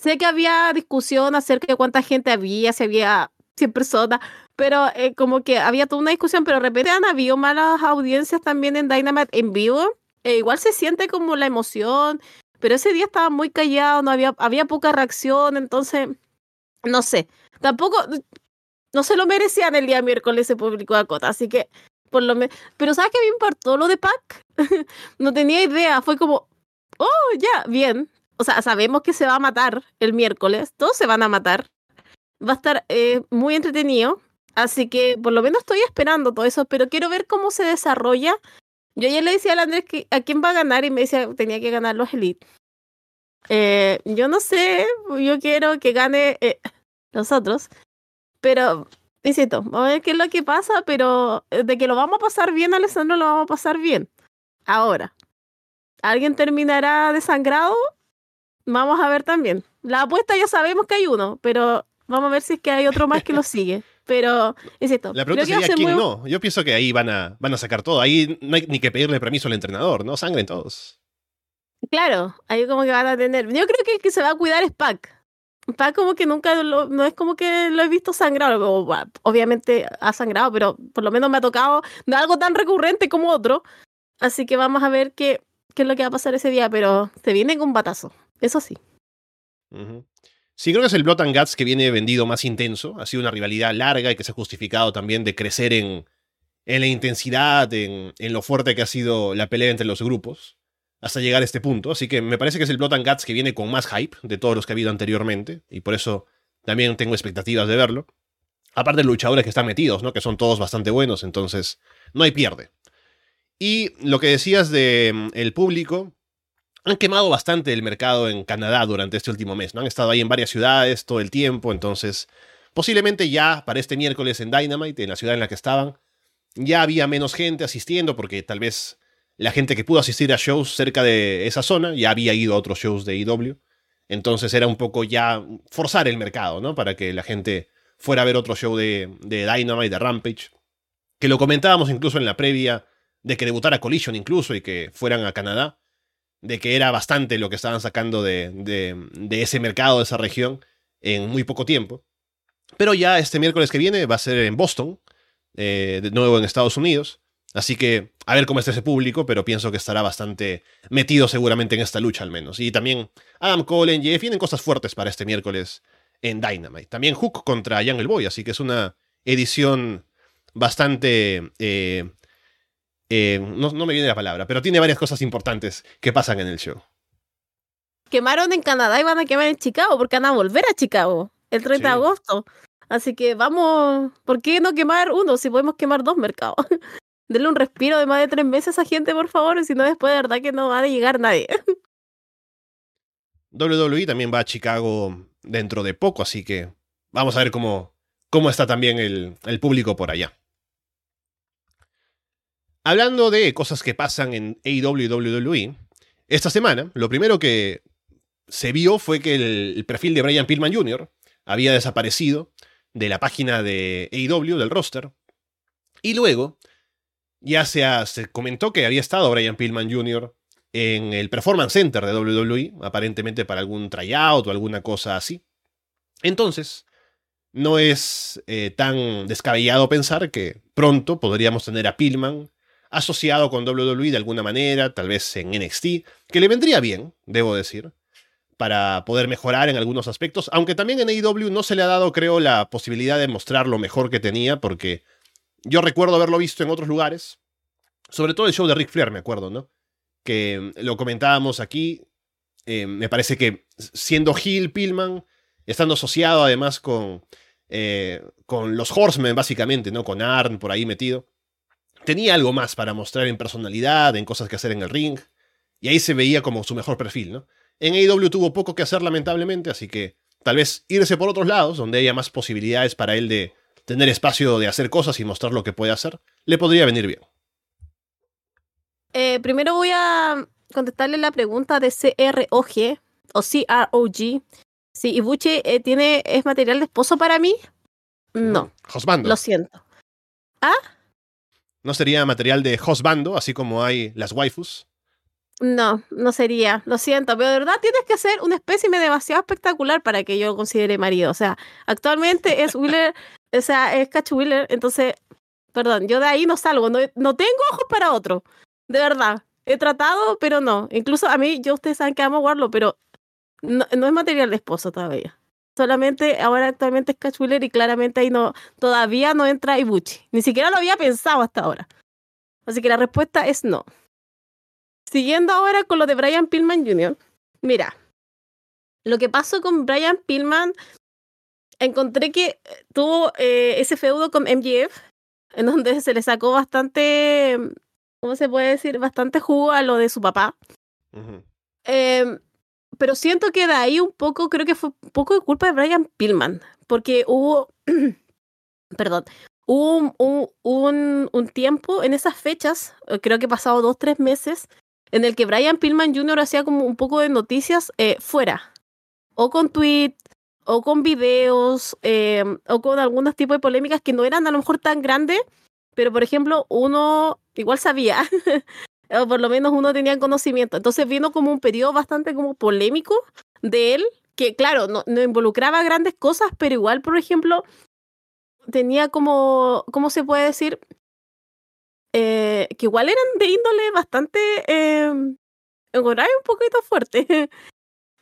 Sé que había discusión acerca de cuánta gente había, si había 100 personas, pero eh, como que había toda una discusión, pero de repente han habido malas audiencias también en Dynamite en vivo. E igual se siente como la emoción, pero ese día estaba muy callado, no había, había poca reacción, entonces, no sé. Tampoco, no se lo merecían el día miércoles ese público de Dakota, así que por lo menos. Pero ¿sabes qué me importó lo de Pac? no tenía idea, fue como, oh, ya, bien. O sea, sabemos que se va a matar el miércoles, todos se van a matar. Va a estar eh, muy entretenido, así que por lo menos estoy esperando todo eso, pero quiero ver cómo se desarrolla. Yo ya le decía a Andrés que a quién va a ganar y me decía tenía que ganar los Elite. Eh, yo no sé, yo quiero que gane eh, los otros, pero insisto, vamos a ver qué es lo que pasa, pero eh, de que lo vamos a pasar bien, Alessandro, lo vamos a pasar bien. Ahora, ¿alguien terminará desangrado? Vamos a ver también. La apuesta ya sabemos que hay uno, pero vamos a ver si es que hay otro más que lo sigue. Pero, insisto. La pregunta sería quién no. Yo pienso que ahí van a, van a sacar todo. Ahí no hay ni que pedirle permiso al entrenador, ¿no? Sangren todos. Claro, ahí como que van a tener. Yo creo que el que se va a cuidar es Pac. Pac como que nunca no es como que lo he visto sangrar. Obviamente ha sangrado, pero por lo menos me ha tocado de algo tan recurrente como otro. Así que vamos a ver qué, qué es lo que va a pasar ese día, pero se viene con batazo. Eso sí. Sí, creo que es el Blood and Guts que viene vendido más intenso. Ha sido una rivalidad larga y que se ha justificado también de crecer en, en la intensidad, en, en lo fuerte que ha sido la pelea entre los grupos hasta llegar a este punto. Así que me parece que es el Blood and Guts que viene con más hype de todos los que ha habido anteriormente. Y por eso también tengo expectativas de verlo. Aparte de luchadores que están metidos, ¿no? Que son todos bastante buenos, entonces no hay pierde. Y lo que decías de mm, el público, han quemado bastante el mercado en Canadá durante este último mes, ¿no? Han estado ahí en varias ciudades todo el tiempo, entonces posiblemente ya para este miércoles en Dynamite, en la ciudad en la que estaban, ya había menos gente asistiendo porque tal vez la gente que pudo asistir a shows cerca de esa zona ya había ido a otros shows de IW. Entonces era un poco ya forzar el mercado, ¿no? Para que la gente fuera a ver otro show de, de Dynamite, de Rampage. Que lo comentábamos incluso en la previa de que debutara Collision incluso y que fueran a Canadá. De que era bastante lo que estaban sacando de, de, ese mercado, de esa región, en muy poco tiempo. Pero ya este miércoles que viene va a ser en Boston, eh, de nuevo en Estados Unidos. Así que a ver cómo está ese público, pero pienso que estará bastante metido seguramente en esta lucha al menos. Y también Adam Cole, en Jeff, vienen cosas fuertes para este miércoles en Dynamite. También Hook contra Jungle Boy, así que es una edición bastante... Eh, eh, no, me viene la palabra, pero tiene varias cosas importantes que pasan en el show. Quemaron en Canadá y van a quemar en Chicago porque van a volver a Chicago el 30 de agosto. Así que vamos, ¿por qué no quemar uno si podemos quemar dos mercados? denle un respiro de más de tres meses a gente, por favor, si no después de verdad que no va a llegar nadie. WWE también va a Chicago dentro de poco, así que vamos a ver cómo, cómo está también el, el público por allá. Hablando de cosas que pasan en AEW y WWE, esta semana lo primero que se vio fue que el, perfil de Brian Pillman Jr. había desaparecido de la página de AEW, del roster, y luego ya se comentó que había estado Brian Pillman Jr. en el Performance Center de WWE, aparentemente para algún tryout o alguna cosa así. Entonces, no es eh, tan descabellado pensar que pronto podríamos tener a Pillman asociado con WWE de alguna manera, tal vez en NXT, que le vendría bien, debo decir, para poder mejorar en algunos aspectos, aunque también en AEW no se le ha dado, creo, la posibilidad de mostrar lo mejor que tenía, porque yo recuerdo haberlo visto en otros lugares, sobre todo el show de Ric Flair, me acuerdo, ¿no? Que lo comentábamos aquí, eh, me parece que siendo Hill Pillman, estando asociado además con, eh, con los Horsemen, básicamente, ¿no? Con Arn por ahí metido tenía algo más para mostrar en personalidad, en cosas que hacer en el ring, y ahí se veía como su mejor perfil, ¿no? En AEW tuvo poco que hacer lamentablemente, así que tal vez irse por otros lados, donde haya más posibilidades para él de tener espacio de hacer cosas y mostrar lo que puede hacer, le podría venir bien. Eh, primero voy a contestarle la pregunta de CROG o CROG. Si Ibuchi eh, tiene, es material de esposo para mí, no. Josbando. Lo siento. ¿Ah? ¿No sería material de hosbando, así como hay las waifus? No, no sería. Lo siento, pero de verdad tienes que ser un espécimen demasiado espectacular para que yo considere marido. O sea, actualmente es Wheeler, o sea, es Catch Wheeler, entonces, perdón, yo de ahí no salgo, no, no tengo ojos para otro. De verdad. He tratado, pero no. Incluso a mí, yo ustedes saben que amo guardarlo, pero no, no es material de esposo todavía solamente ahora actualmente es Catch Wheeler y claramente ahí no, todavía no entra Ibuchi. Ni siquiera lo había pensado hasta ahora. Así que la respuesta es no. Siguiendo ahora con lo de Brian Pillman Jr. Mira, lo que pasó con Brian Pillman, encontré que tuvo eh, ese feudo con MGF, en donde se le sacó bastante, ¿cómo se puede decir? Bastante jugo a lo de su papá pero siento que de ahí un poco, creo que fue un poco de culpa de Brian Pillman, porque hubo, perdón, hubo un, un, tiempo en esas fechas, creo que pasado dos, tres meses, en el que Brian Pillman Jr. hacía como un poco de noticias eh, fuera, o con tweets, o con videos, eh, o con algunos tipos de polémicas que no eran a lo mejor tan grandes, pero por ejemplo, uno igual sabía o por lo menos uno tenía conocimiento. Entonces vino como un periodo bastante como polémico de él, que claro, no, involucraba grandes cosas, pero igual, por ejemplo, tenía como, ¿cómo se puede decir? Eh, que igual eran de índole bastante, eh, un poquito fuerte.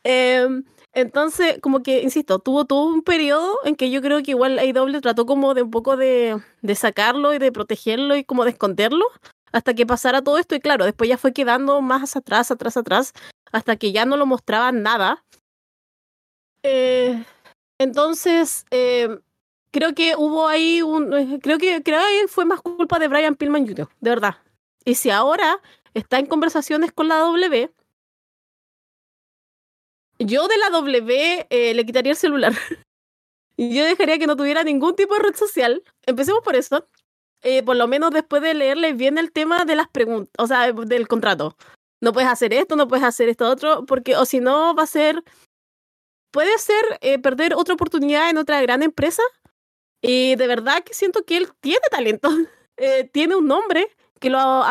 Em, entonces, como que, insisto, tuvo todo un periodo en que yo creo que igual AEW trató como de un poco de, de sacarlo y de protegerlo y como de esconderlo hasta que pasara todo esto y claro, después ya fue quedando más atrás, atrás, atrás, hasta que ya no lo mostraban nada. Eh, entonces, eh, creo que hubo ahí un, eh, creo que, creo que fue más culpa de Brian Pillman Jr., de verdad. Y si ahora está en conversaciones con la W, yo de la W le quitaría el celular. yo dejaría que no tuviera ningún tipo de red social. Empecemos por eso. Eh, por lo menos después de leerle bien el tema de las preguntas, o sea, del contrato. No puedes hacer esto, no puedes hacer esto otro, porque o si no va a ser, puede ser eh, perder otra oportunidad en otra gran empresa. Y de verdad que siento que él tiene talento, eh, tiene un nombre que lo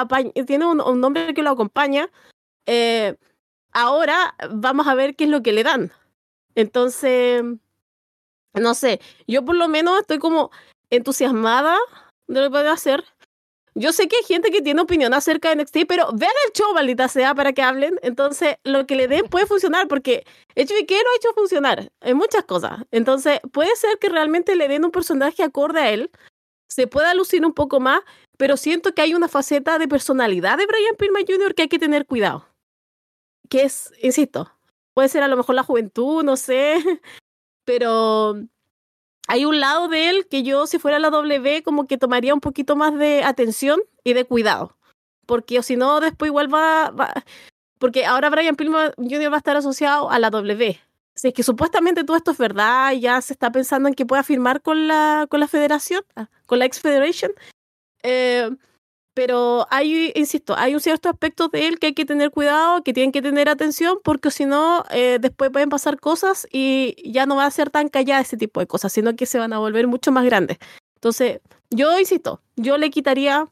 tiene un, nombre que lo acompaña. ahora vamos a ver qué es lo que le dan. Entonces, no sé, yo por lo menos estoy como entusiasmada de lo que puede hacer. Yo sé que hay gente que tiene opinión acerca de NXT, pero vean el show, maldita sea, para que hablen. Entonces, lo que le den puede funcionar, porque HBK lo ha hecho funcionar en muchas cosas. Entonces, puede ser que realmente le den un personaje acorde a él, se pueda lucir un poco más, pero siento que hay una faceta de personalidad de Brian Pillman Jr. que hay que tener cuidado. Que es, insisto, puede ser a lo mejor la juventud, no sé, pero hay un lado de él que yo, si fuera la W, como que tomaría un poquito más de atención y de cuidado. Porque si no, después igual va, Porque ahora Brian Pillman Jr. va a estar asociado a la W. Es que supuestamente todo esto es verdad, ya se está pensando en que pueda firmar con la, con la federación, ah, con la X-Federation. Eh, pero hay, insisto, hay un cierto aspecto de él que hay que tener cuidado, que tienen que tener atención, porque si no, eh, después pueden pasar cosas y ya no va a ser tan callada ese tipo de cosas, sino que se van a volver mucho más grandes. Entonces, yo insisto, yo le quitaría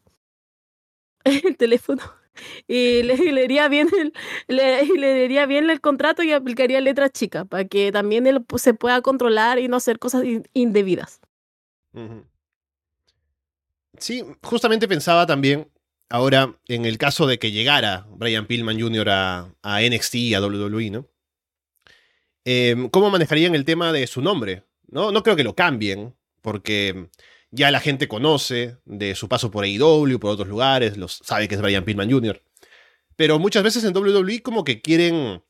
el teléfono y le, leería bien el, le, bien el contrato y aplicaría letras chicas para que también él se pueda controlar y no hacer cosas indebidas. Sí, justamente pensaba también ahora en el caso de que llegara Brian Pillman Jr. a, NXT y a WWE, ¿no? Em, ¿Cómo manejarían el tema de su nombre? ¿no? no creo que lo cambien, porque ya la gente conoce de su paso por AEW, por otros lugares, los, sabe que es Brian Pillman Jr. Pero muchas veces en WWE como que quieren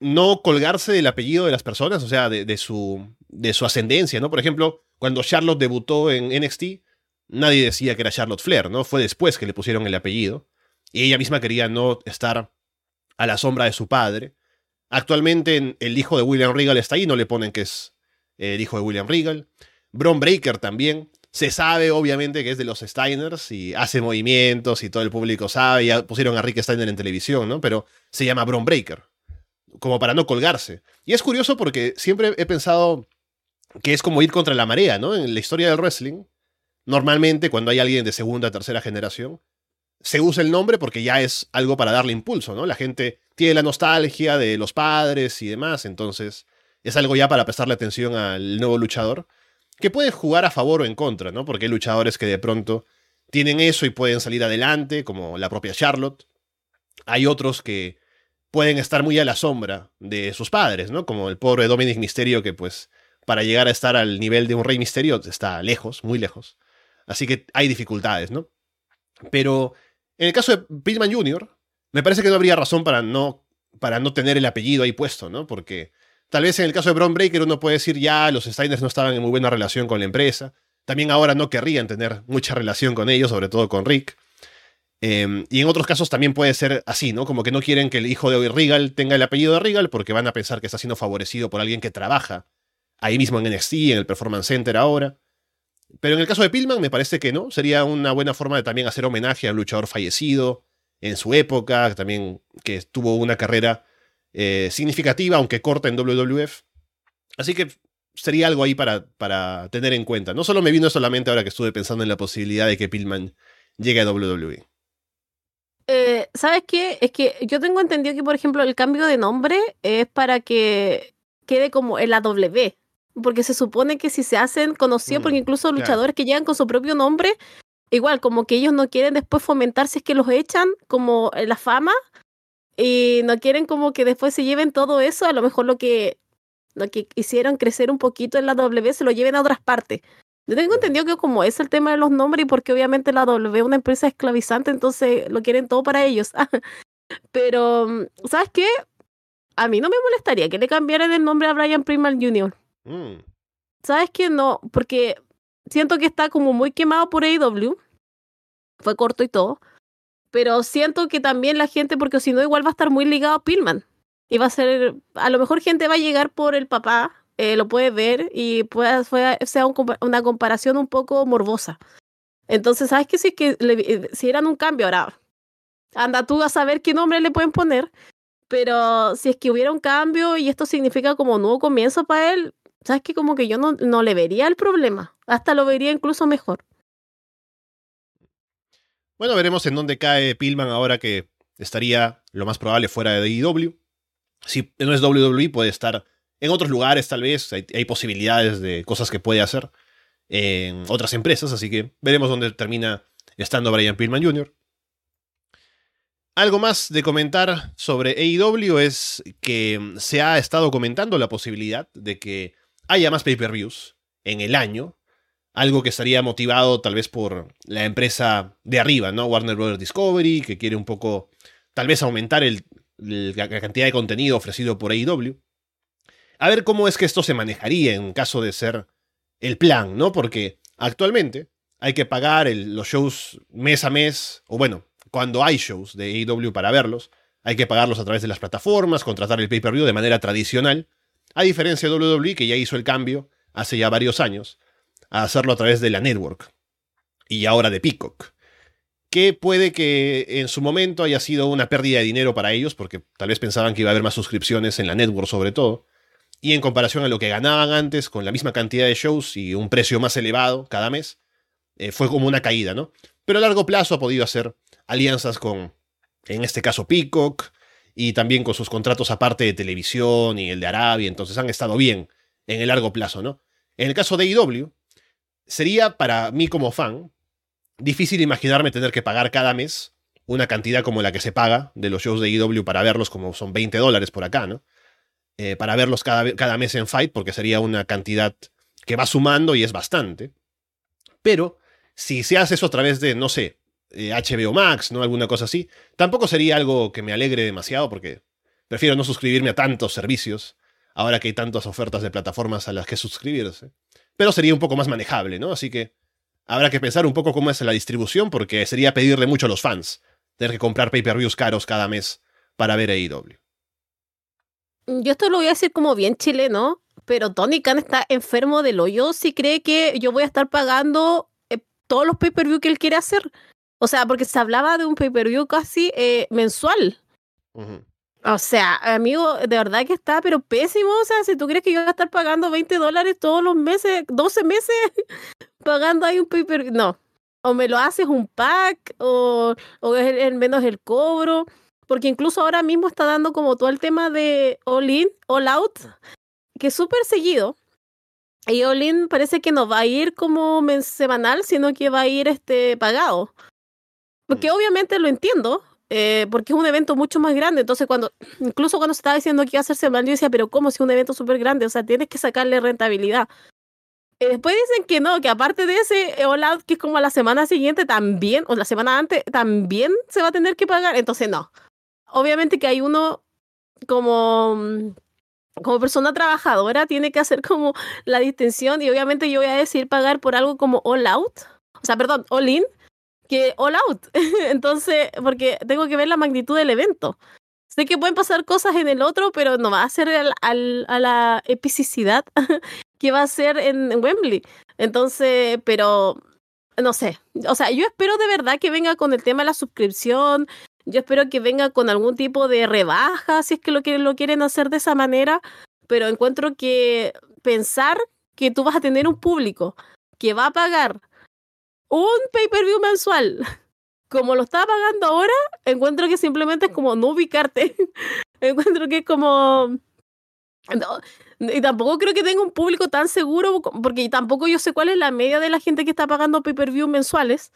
no colgarse del apellido de las personas, o sea, de, su, de su ascendencia, ¿no? Por ejemplo, cuando Charlotte debutó en NXT, nadie decía que era Charlotte Flair, ¿no? Fue después que le pusieron el apellido. Y ella misma quería no estar a la sombra de su padre. Actualmente el hijo de William Regal está ahí, no le ponen que es el hijo de William Regal. Bron Breaker también. Se sabe, obviamente, que es de los Steiners y hace movimientos y todo el público sabe. Ya pusieron a Rick Steiner en televisión, ¿no? Pero se llama Bron Breaker. Como para no colgarse. Y es curioso porque siempre he pensado que es como ir contra la marea, ¿no? En la historia del wrestling, normalmente cuando hay alguien de segunda o tercera generación, se usa el nombre porque ya es algo para darle impulso, ¿no? La gente tiene la nostalgia de los padres y demás, entonces es algo ya para prestarle atención al nuevo luchador que puede jugar a favor o en contra, ¿no? Porque hay luchadores que de pronto tienen eso y pueden salir adelante, como la propia Charlotte. Hay otros que pueden estar muy a la sombra de sus padres, ¿no? Como el pobre Dominic Misterio, que pues para llegar a estar al nivel de un Rey Misterio está lejos, muy lejos. Así que hay dificultades, ¿no? Pero en el caso de Pillman Jr., me parece que no habría razón para no, para no tener el apellido ahí puesto, ¿no? Porque Tal vez en el caso de Braun Breaker uno puede decir ya los Steiners no estaban en muy buena relación con la empresa. También ahora no querrían tener mucha relación con ellos, sobre todo con Rick. Em, y en otros casos también puede ser así, ¿no? Como que no quieren que el hijo de Regal tenga el apellido de Regal porque van a pensar que está siendo favorecido por alguien que trabaja ahí mismo en NXT, en el Performance Center ahora. Pero en el caso de Pillman me parece que no. Sería una buena forma de también hacer homenaje a un luchador fallecido en su época, también que tuvo una carrera eh, significativa, aunque corta en WWF. Así que sería algo ahí para, para tener en cuenta. No solo me vino solamente ahora que estuve pensando en la posibilidad de que Pillman llegue a WWE. Eh, ¿Sabes qué? Es que yo tengo entendido que, por ejemplo, el cambio de nombre es para que quede como en la. Porque se supone que si se hacen conocidos, porque mm, incluso luchadores que llegan con su propio nombre, igual como que ellos no quieren después fomentar si es que los echan como la fama, y no quieren como que después se lleven todo eso, a lo mejor lo que, lo que hicieron crecer un poquito en la W se lo lleven a otras partes. Yo tengo entendido que como es el tema de los nombres y porque obviamente la W es una empresa esclavizante, entonces lo quieren todo para ellos. Pero, ¿sabes qué? A mí no me molestaría que le cambiaran el nombre a Brian Primal Jr. Mm. ¿Sabes qué? No, porque siento que está como muy quemado por AEW. Fue corto y todo pero siento que también la gente, porque si no, igual va a estar muy ligado a Pillman. Y va a ser, a lo mejor gente va a llegar por el papá, eh, lo puede ver y puede, sea una comparación un poco morbosa. Entonces, ¿sabes qué? Si, que le, si eran un cambio, ahora anda tú a saber qué nombre le pueden poner, pero si es que hubiera un cambio y esto significa como nuevo comienzo para él, ¿sabes qué? Como que yo no, no le vería el problema, hasta lo vería incluso mejor. Bueno, veremos en dónde cae Pillman ahora que estaría lo más probable fuera de IW. Si no es WWE, puede estar en otros lugares tal vez. Hay, posibilidades de cosas que puede hacer en otras empresas, así que veremos dónde termina estando Brian Pillman Jr. Algo más de comentar sobre AEW es que se ha estado comentando la posibilidad de que haya más pay-per-views en el año algo que estaría motivado tal vez por la empresa de arriba, ¿no? Warner Bros. Discovery, que quiere un poco, tal vez aumentar la cantidad de contenido ofrecido por AEW. A ver cómo es que esto se manejaría en caso de ser el plan, ¿no? Porque actualmente hay que pagar los shows mes a mes, o bueno, cuando hay shows de AEW para verlos, hay que pagarlos a través de las plataformas, contratar el pay-per-view de manera tradicional, a diferencia de WWE que ya hizo el cambio hace ya varios años a hacerlo a través de la network y ahora de Peacock. Que puede que en su momento haya sido una pérdida de dinero para ellos, porque tal vez pensaban que iba a haber más suscripciones en la network sobre todo, y en comparación a lo que ganaban antes con la misma cantidad de shows y un precio más elevado cada mes, eh, fue como una caída, ¿no? Pero a largo plazo ha podido hacer alianzas con en este caso Peacock, y también con sus contratos aparte de televisión y el de Arabia, entonces han estado bien en el largo plazo, ¿no? En el caso de IW, sería para mí como fan difícil imaginarme tener que pagar cada mes una cantidad como la que se paga de los shows de IW para verlos, como son 20 dólares por acá, ¿no? Eh, para verlos cada, cada mes en Fight, porque sería una cantidad que va sumando y es bastante. Pero si se hace eso a través de, no sé, HBO eh, Max, ¿no? Alguna cosa así, tampoco sería algo que me alegre demasiado porque prefiero no suscribirme a tantos servicios, ahora que hay tantas ofertas de plataformas a las que suscribirse. Pero sería un poco más manejable, ¿no? Así que habrá que pensar un poco cómo es la distribución porque sería pedirle mucho a los fans tener que comprar pay-per-views caros cada mes para ver AEW. Yo esto lo voy a decir como bien chileno, pero Tony Khan está enfermo del hoyo si cree que yo voy a estar pagando eh, todos los pay-per-view que él quiere hacer. O sea, porque se hablaba de un pay-per-view casi eh, mensual. O sea, amigo, de verdad que está, pero pésimo. O sea, si tú crees que yo voy a estar pagando 20 dólares todos los meses, 12 meses, pagando ahí un pay-per-view. No. O me lo haces un pack, o, o es el, menos el cobro. Porque incluso ahora mismo está dando como todo el tema de All In, All Out, que es súper seguido. Y All In parece que no va a ir como semanal, sino que va a ir este pagado. Porque mm. obviamente lo entiendo, eh, porque es un evento mucho más grande. Entonces, cuando, incluso cuando se estaba diciendo que iba a hacerse mal, yo decía, pero ¿cómo si es un evento súper grande? O sea, tienes que sacarle rentabilidad. Y después dicen que no, que aparte de ese All Out, que es como la semana siguiente también, o la semana antes, también se va a tener que pagar. Entonces, no. Obviamente que hay uno como, como persona trabajadora, tiene que hacer como la distinción. Y obviamente yo voy a decir pagar por algo como All Out, o sea, perdón, All In, que all out. Entonces, porque tengo que ver la magnitud del evento. Sé que pueden pasar cosas en el otro, pero no va a ser al, a la epicidad que va a ser en, Wembley. Entonces, pero no sé. O sea, yo espero de verdad que venga con el tema de la suscripción. Yo espero que venga con algún tipo de rebaja, si es que lo, que lo quieren hacer de esa manera. Pero encuentro que pensar que tú vas a tener un público que va a pagar un pay-per-view mensual, como lo está pagando ahora, encuentro que simplemente es como no ubicarte. encuentro que es como... y tampoco creo que tenga un público tan seguro, porque tampoco yo sé cuál es la media de la gente que está pagando pay-per-view mensuales.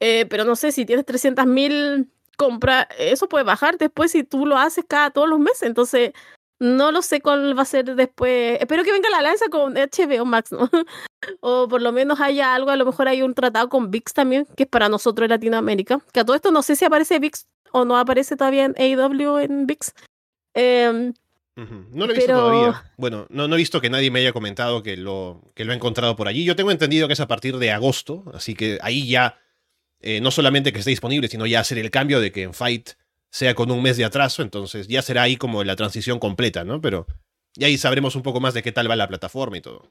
Eh, pero no sé si tienes 300 mil compras, eso puede bajar después si tú lo haces cada todos los meses. Entonces, no lo sé cuál va a ser después. Espero que venga la alianza con HBO Max, ¿no? o por lo menos haya algo, a lo mejor hay un tratado con VIX también, que es para nosotros en Latinoamérica. Que a todo esto no sé si aparece VIX o no aparece todavía en AEW en VIX. Em, no lo he visto todavía. Bueno, no, no, he visto que nadie me haya comentado que lo, que lo ha encontrado por allí. Yo tengo entendido que es a partir de agosto, así que ahí ya, eh, no solamente que esté disponible, sino ya hacer el cambio de que en Fight sea con un mes de atraso, entonces ya será ahí como la transición completa, ¿no? Pero ya ahí sabremos un poco más de qué tal va la plataforma y todo.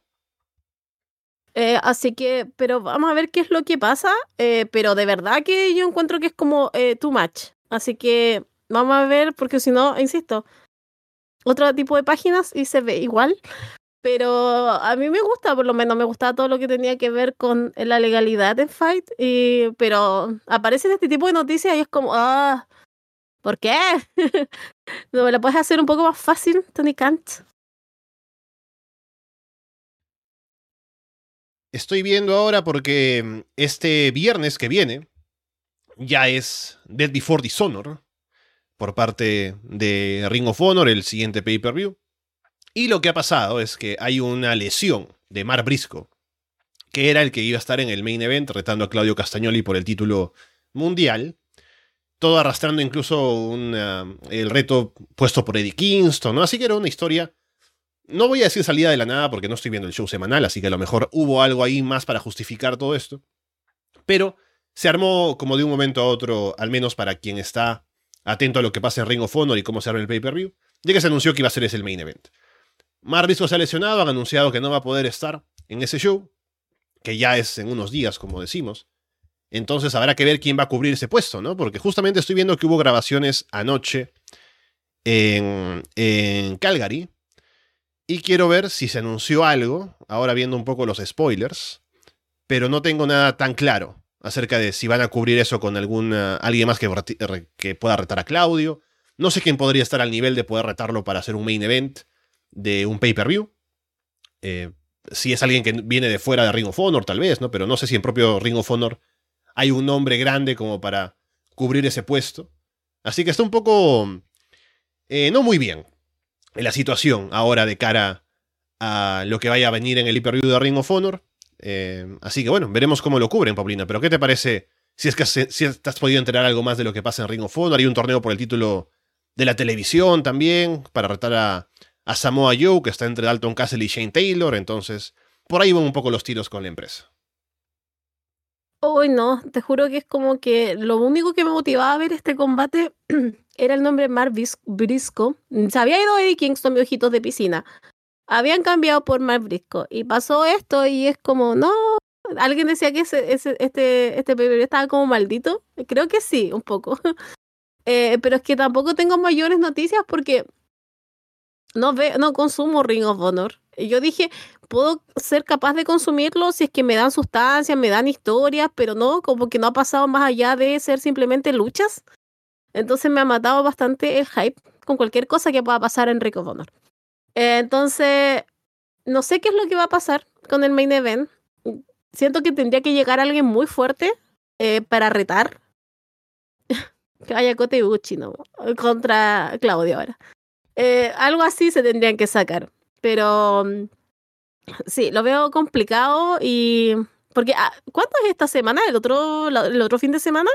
Eh, así que, pero vamos a ver qué es lo que pasa, eh, pero de verdad que yo encuentro que es como eh, too much. Así que vamos a ver, porque si no, insisto, otro tipo de páginas y se ve igual. Pero a mí me gusta, por lo menos me gustaba todo lo que tenía que ver con la legalidad de Fight. Pero aparecen este tipo de noticias y es como, ah, ¿Por qué? ¿No me la puedes hacer un poco más fácil, Tony Kant? Estoy viendo ahora porque mm, este viernes que viene ya es Dead Before Dishonor por parte de Ring of Honor, el siguiente pay-per-view. Y lo que ha pasado es que hay una lesión de Mar Brisco, que era el que iba a estar en el main event retando a Claudio Castagnoli por el título mundial todo arrastrando incluso el reto puesto por Eddie Kingston, ¿no? Así que era una historia, no voy a decir salida de la nada porque no estoy viendo el show semanal, así que a lo mejor hubo algo ahí más para justificar todo esto, pero se armó como de un momento a otro, al menos para quien está atento a lo que pasa en Ring of Honor y cómo se arma el pay-per-view, ya que se anunció que iba a ser ese el main event. Marvisco se ha lesionado, han anunciado que no va a poder estar en ese show, que ya es en unos días, como decimos. Entonces habrá que ver quién va a cubrir ese puesto, ¿no? Porque justamente estoy viendo que hubo grabaciones anoche en, en Calgary. Y quiero ver si se anunció algo, ahora viendo un poco los spoilers, pero no tengo nada tan claro acerca de si van a cubrir eso con algún alguien más que, que pueda retar a Claudio. No sé quién podría estar al nivel de poder retarlo para hacer un main event de un pay-per-view. Eh, si es alguien que viene de fuera de Ring of Honor, tal vez, ¿no? Pero no sé si en propio Ring of Honor hay un nombre grande como para cubrir ese puesto. Así que está un poco... Eh, no muy bien en la situación ahora de cara a lo que vaya a venir en el hiperview de Ring of Honor. Eh, así que bueno, veremos cómo lo cubren, Paulina. Pero ¿qué te parece si es que si has podido enterar algo más de lo que pasa en Ring of Honor? Hay un torneo por el título de la televisión también para retar a, a Samoa Joe, que está entre Dalton Castle y Shane Taylor. Entonces, por ahí van un poco los tiros con la empresa. No, te juro que es como que lo único que me motivaba a ver este combate era el nombre Mark Brisco. Se había ido Eddie Kingston, mi ojitos de piscina. Habían cambiado por Mark Brisco. Y pasó esto y es como, no. Alguien decía que ese, este, este estaba como maldito. Creo que sí, un poco. Eh, pero es que tampoco tengo mayores noticias porque no, ve, no consumo Ring of Honor. Yo dije, puedo ser capaz de consumirlo si es que me dan sustancias, me dan historias, pero no, como que no ha pasado más allá de ser simplemente luchas. Entonces me ha matado bastante el hype con cualquier cosa que pueda pasar en Ring of Honor. entonces, no sé qué es lo que va a pasar con el main event. Siento que tendría que llegar alguien muy fuerte eh, para retar. que vaya Kote ¿no? Contra Claudio ahora. Eh, algo así se tendrían que sacar. Pero mm, sí, lo veo complicado y... Porque, ah, ¿cuánto es esta semana? ¿El otro, el otro fin de semana?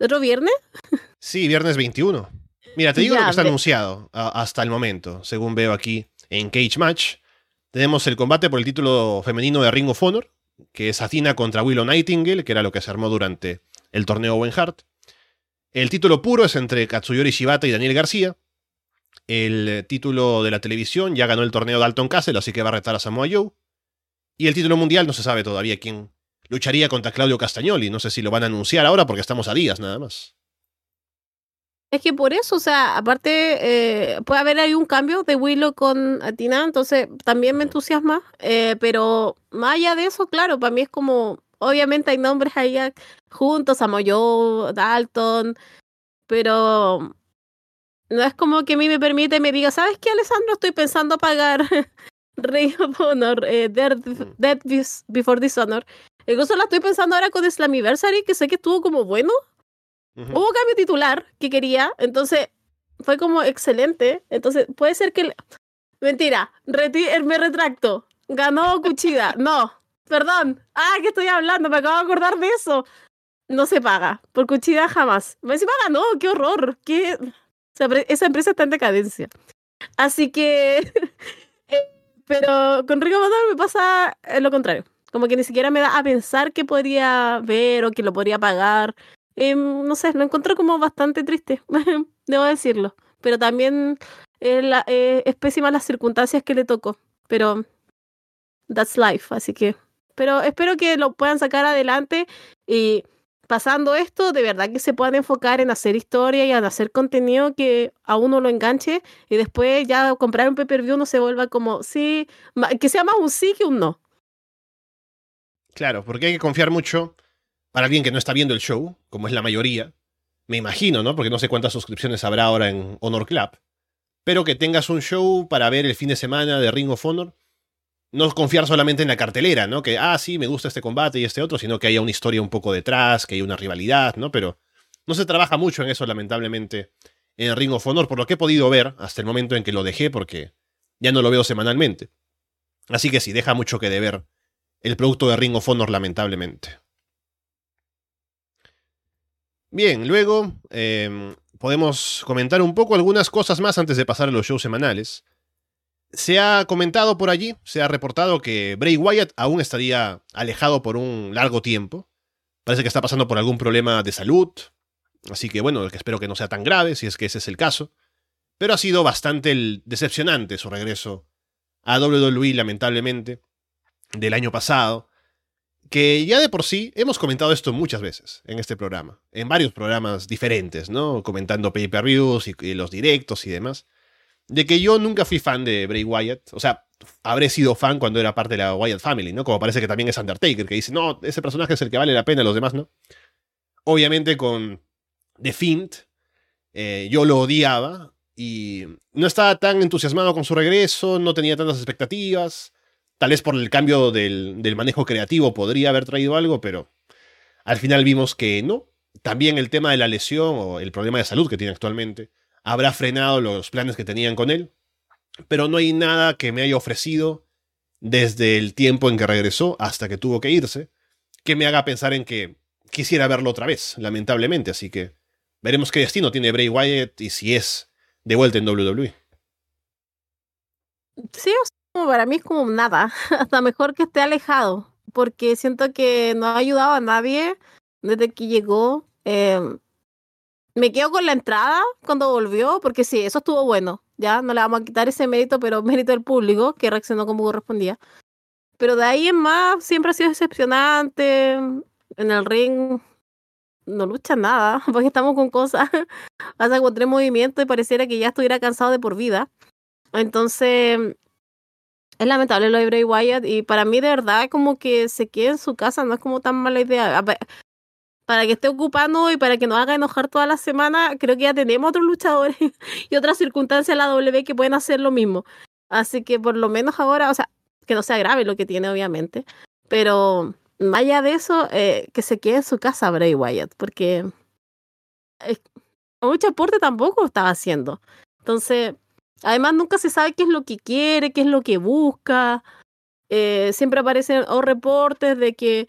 ¿El otro viernes? Sí, viernes 21. Mira, te digo lo que está anunciado hasta el momento, según veo aquí en Cage Match. Tenemos el combate por el título femenino de Ring of Honor, que es Athena contra Willow Nightingale, que era lo que se armó durante el torneo Owen Hart. El título puro es entre Katsuyori Shibata y Daniel García. El título de la televisión ya ganó el torneo Dalton Castle, así que va a retar a Samoa Joe. Y el título mundial no se sabe todavía quién lucharía contra Claudio Castagnoli. No sé si lo van a anunciar ahora porque estamos a días nada más. Es que por eso, o sea, aparte eh, puede haber ahí un cambio de Willow con Tina, entonces también me entusiasma, eh, pero más allá de eso, claro, para mí es como, obviamente hay nombres ahí juntos, Samoyo, Dalton, pero no es como que a mí me permite me diga, ¿sabes qué, Alessandro? Estoy pensando pagar Ring of Honor, eh, Dead, Before Dishonor. Incluso la estoy pensando ahora con Slammiversary, que sé que estuvo como bueno. Hubo cambio titular que quería, entonces fue como excelente. Entonces puede ser que... Mentira, eh, me retracto. Ganó Cuchida. No, perdón. Ah, ¿qué estoy hablando? Me acabo de acordar de eso. No se paga. Por Cuchida jamás. Me Encima ganó, qué horror. Qué esa empresa está en decadencia. Así que, eh, pero con Rico Motor me pasa eh, lo contrario. Como que ni siquiera me da a pensar que podría ver o que lo podría pagar. Em, no sé, lo encuentro como bastante triste, debo decirlo. Pero también eh, es pésima las circunstancias que le tocó. Pero that's life, así que. Pero espero que lo puedan sacar adelante y pasando esto, de verdad que se puedan enfocar en hacer historia y en hacer contenido que a uno lo enganche y después ya comprar un pay-per-view no se vuelva como sí, que sea más un sí que un no. Claro, porque hay que confiar mucho para alguien que no está viendo el show, como es la mayoría. Me imagino, ¿no? Porque no sé cuántas suscripciones habrá ahora en Honor Club. Pero que tengas un show para ver el fin de semana de Ring of Honor no confiar solamente en la cartelera, ¿no? Que, ah, sí, me gusta este combate y este otro, sino que haya una historia un poco detrás, que haya una rivalidad, ¿no? Pero no se trabaja mucho en eso, lamentablemente, en Ring of Honor, por lo que he podido ver hasta el momento en que lo dejé, porque ya no lo veo semanalmente. Así que sí, deja mucho que deber el producto de Ring of Honor, lamentablemente. Bien, luego em, podemos comentar un poco algunas cosas más antes de pasar a los shows semanales. Se ha comentado por allí, se ha reportado que Bray Wyatt aún estaría alejado por un largo tiempo. Parece que está pasando por algún problema de salud. Así que bueno, espero que no sea tan grave, si es que ese es el caso. Pero ha sido bastante decepcionante su regreso a WWE, lamentablemente, del año pasado. Que ya de por sí hemos comentado esto muchas veces en este programa, en varios programas diferentes, ¿no? Comentando pay-per-views y los directos y demás de que yo nunca fui fan de Bray Wyatt. O sea, habré sido fan cuando era parte de la Wyatt Family, ¿no? Como parece que también es Undertaker, que dice, no, ese personaje es el que vale la pena, los demás no. Obviamente con The Fiend, eh, yo lo odiaba y no estaba tan entusiasmado con su regreso, no tenía tantas expectativas. Tal vez por el cambio del, del manejo creativo podría haber traído algo, pero al final vimos que no. También el tema de la lesión o el problema de salud que tiene actualmente habrá frenado los planes que tenían con él pero no hay nada que me haya ofrecido desde el tiempo en que regresó hasta que tuvo que irse, que me haga pensar en que quisiera verlo otra vez, lamentablemente. Así que veremos qué destino tiene Bray Wyatt y si es de vuelta en WWE. Sí, para mí es como nada, hasta mejor que esté alejado, porque siento que no ha ayudado a nadie desde que llegó. Em, me quedo con la entrada cuando volvió, porque sí, eso estuvo bueno ya no le vamos a quitar ese mérito, pero mérito del público que reaccionó como correspondía. Pero de ahí en más siempre ha sido decepcionante. En el ring no lucha nada, porque estamos con cosas. Pasa con tres movimientos y pareciera que ya estuviera cansado de por vida. Entonces, es lamentable lo de Bray Wyatt y para mí de verdad como que se quede en su casa no es como tan mala idea para que esté ocupando y para que nos haga enojar toda la semana, creo que ya tenemos otros luchadores y otras circunstancias en la W que pueden hacer lo mismo. Así que por lo menos ahora, o sea, que no sea grave lo que tiene, obviamente, pero más allá de eso, eh, que se quede en su casa Bray Wyatt, porque mucho aporte tampoco estaba haciendo. Entonces, además nunca se sabe qué es lo que quiere, qué es lo que busca. Eh, siempre aparecen o reportes de que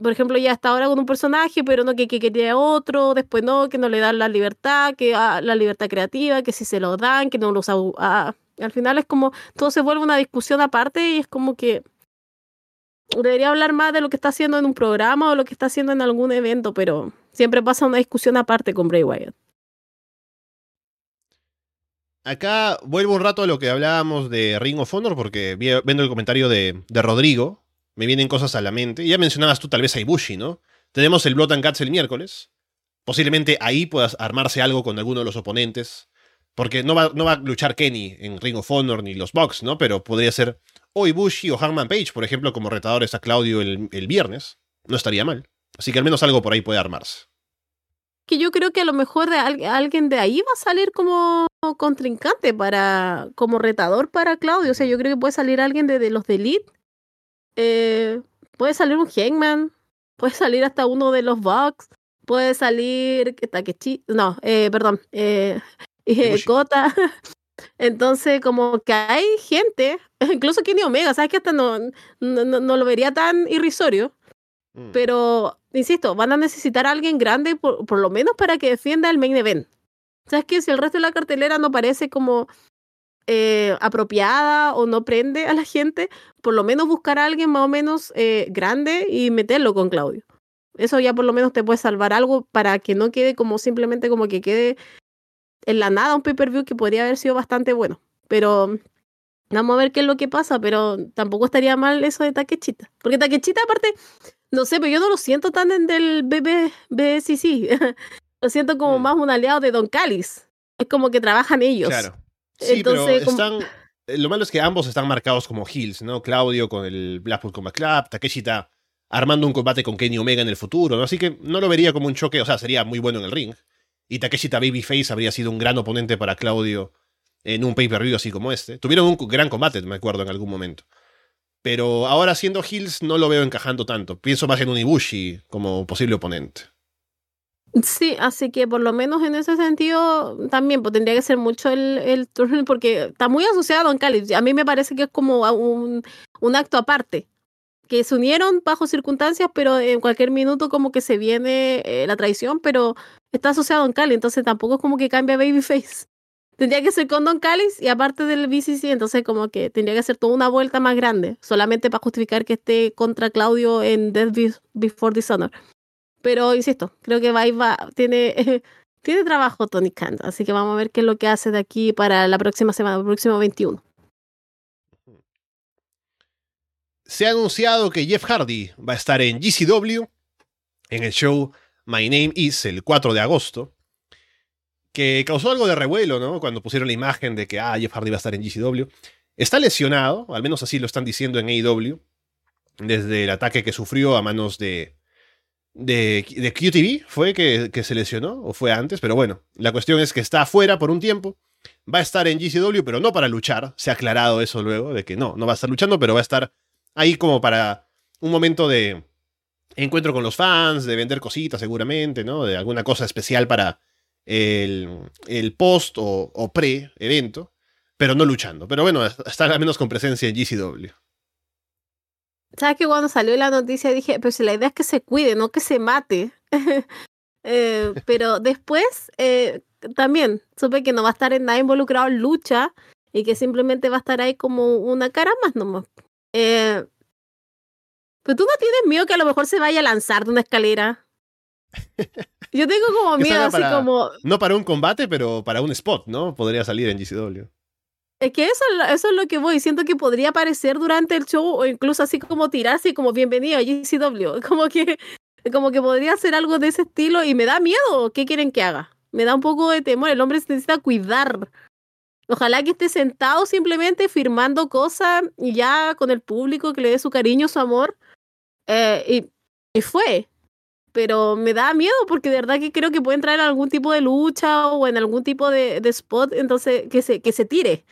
por ejemplo, ya está ahora con un personaje, pero no que, que quería otro, después no, que no le dan la libertad, que ah, la libertad creativa, que si se lo dan, que no lo usa. Ah, al final es como, todo se vuelve una discusión aparte y es como que debería hablar más de lo que está haciendo en un programa o lo que está haciendo en algún evento, pero siempre pasa una discusión aparte con Bray Wyatt. Acá vuelvo un rato a lo que hablábamos de Ring of Honor, porque viendo el comentario de, de Rodrigo, me vienen cosas a la mente. Ya mencionabas tú tal vez a Ibushi, ¿no? Tenemos el Blood and Cats el miércoles. Posiblemente ahí puedas armarse algo con alguno de los oponentes. Porque no va, no va a luchar Kenny en Ring of Honor ni los Bucks, ¿no? Pero podría ser o Ibushi o Hangman Page, por ejemplo, como retadores a Claudio el, el viernes. No estaría mal. Así que al menos algo por ahí puede armarse. Que yo creo que a lo mejor de alguien de ahí va a salir como contrincante para, como retador para Claudio. O sea, yo creo que puede salir alguien de, de los de Elite eh, puede salir un Hangman, puede salir hasta uno de los Bucks, puede salir Takechi, no, eh, perdón, eh, eh Kota. Entonces, como que hay gente, incluso Kenny Omega, sabes que hasta no, no, no lo vería tan irrisorio, mm. pero insisto, van a necesitar a alguien grande por, por, lo menos para que defienda el main event. ¿Sabes que si el resto de la cartelera no parece como eh, apropiada o no prende a la gente, por lo menos buscar a alguien más o menos eh, grande y meterlo con Claudio. Eso ya por lo menos te puede salvar algo para que no quede como simplemente como que quede en la nada un pay-per-view que podría haber sido bastante bueno. Pero vamos a ver qué es lo que pasa, pero tampoco estaría mal eso de Taquechita. Porque Taquechita aparte, no sé, pero yo no lo siento tan en del BBCC. lo siento como mm. más un aliado de Don Callis. Es como que trabajan ellos. Claro. Sí, pero están. Eh, lo malo es que ambos están marcados como heels, ¿no? Claudio con el Blackpool Combat Club, Takeshi está armando un combate con Kenny Omega en el futuro, ¿no? Así que no lo vería como un choque, o sea, sería muy bueno en el ring. Y Takeshi Babyface habría sido un gran oponente para Claudio en un pay-per-view así como este. Tuvieron un gran combate, me acuerdo, en algún momento. Pero ahora siendo heels no lo veo encajando tanto. Pienso más en un Ibushi como posible oponente. Sí, así que por lo menos en ese sentido también pues, tendría que ser mucho el, el porque está muy asociado a Don Cali. A mí me parece que es como un, un acto aparte, que se unieron bajo circunstancias, pero en cualquier minuto como que se viene eh, la traición, pero está asociado a Don Cali, entonces tampoco es como que cambia Babyface. Tendría que ser con Don Callis y aparte del BCC, entonces como que tendría que ser toda una vuelta más grande, solamente para justificar que esté contra Claudio en Death Before Dishonor. Pero insisto, creo que va, tiene, tiene trabajo Tony Khan, así que vamos a ver qué es lo que hace de aquí para la próxima semana, el próximo 21. Se ha anunciado que Jeff Hardy va a estar en GCW en el show My Name Is el 4 de agosto, que causó algo de revuelo, ¿no? Cuando pusieron la imagen de que ah, Jeff Hardy va a estar en GCW. está lesionado, al menos así lo están diciendo en AEW, desde el ataque que sufrió a manos de, de, de QTV, ¿fue que, que se lesionó o fue antes? Pero bueno, la cuestión es que está afuera por un tiempo, va a estar en GCW, pero no para luchar, se ha aclarado eso luego, de que no, no va a estar luchando, pero va a estar ahí como para un momento de encuentro con los fans, de vender cositas seguramente, ¿no? De alguna cosa especial para el, el post o, pre-evento, pero no luchando. Pero bueno, estar al menos con presencia en GCW. ¿Sabes que cuando salió la noticia dije, pues la idea es que se cuide, no que se mate? Eh, pero después eh, también supe que no va a estar en nada involucrado en lucha y que simplemente va a estar ahí como una cara más nomás. Eh, pero tú no tienes miedo que a lo mejor se vaya a lanzar de una escalera. Yo tengo como miedo, así como. No para un combate, pero para un spot, ¿no? Podría salir en GCW. Es que eso, es lo que voy. Siento que podría aparecer durante el show o incluso así como tirarse como bienvenido a GCW. Como que, como que podría hacer algo de ese estilo y me da miedo. ¿Qué quieren que haga? Me da un poco de temor. El hombre se necesita cuidar. Ojalá que esté sentado simplemente firmando cosas y ya con el público que le dé su cariño, su amor eh, y, fue. Pero me da miedo porque de verdad que creo que puede entrar en algún tipo de lucha o en algún tipo de, spot, entonces que se, que se tire,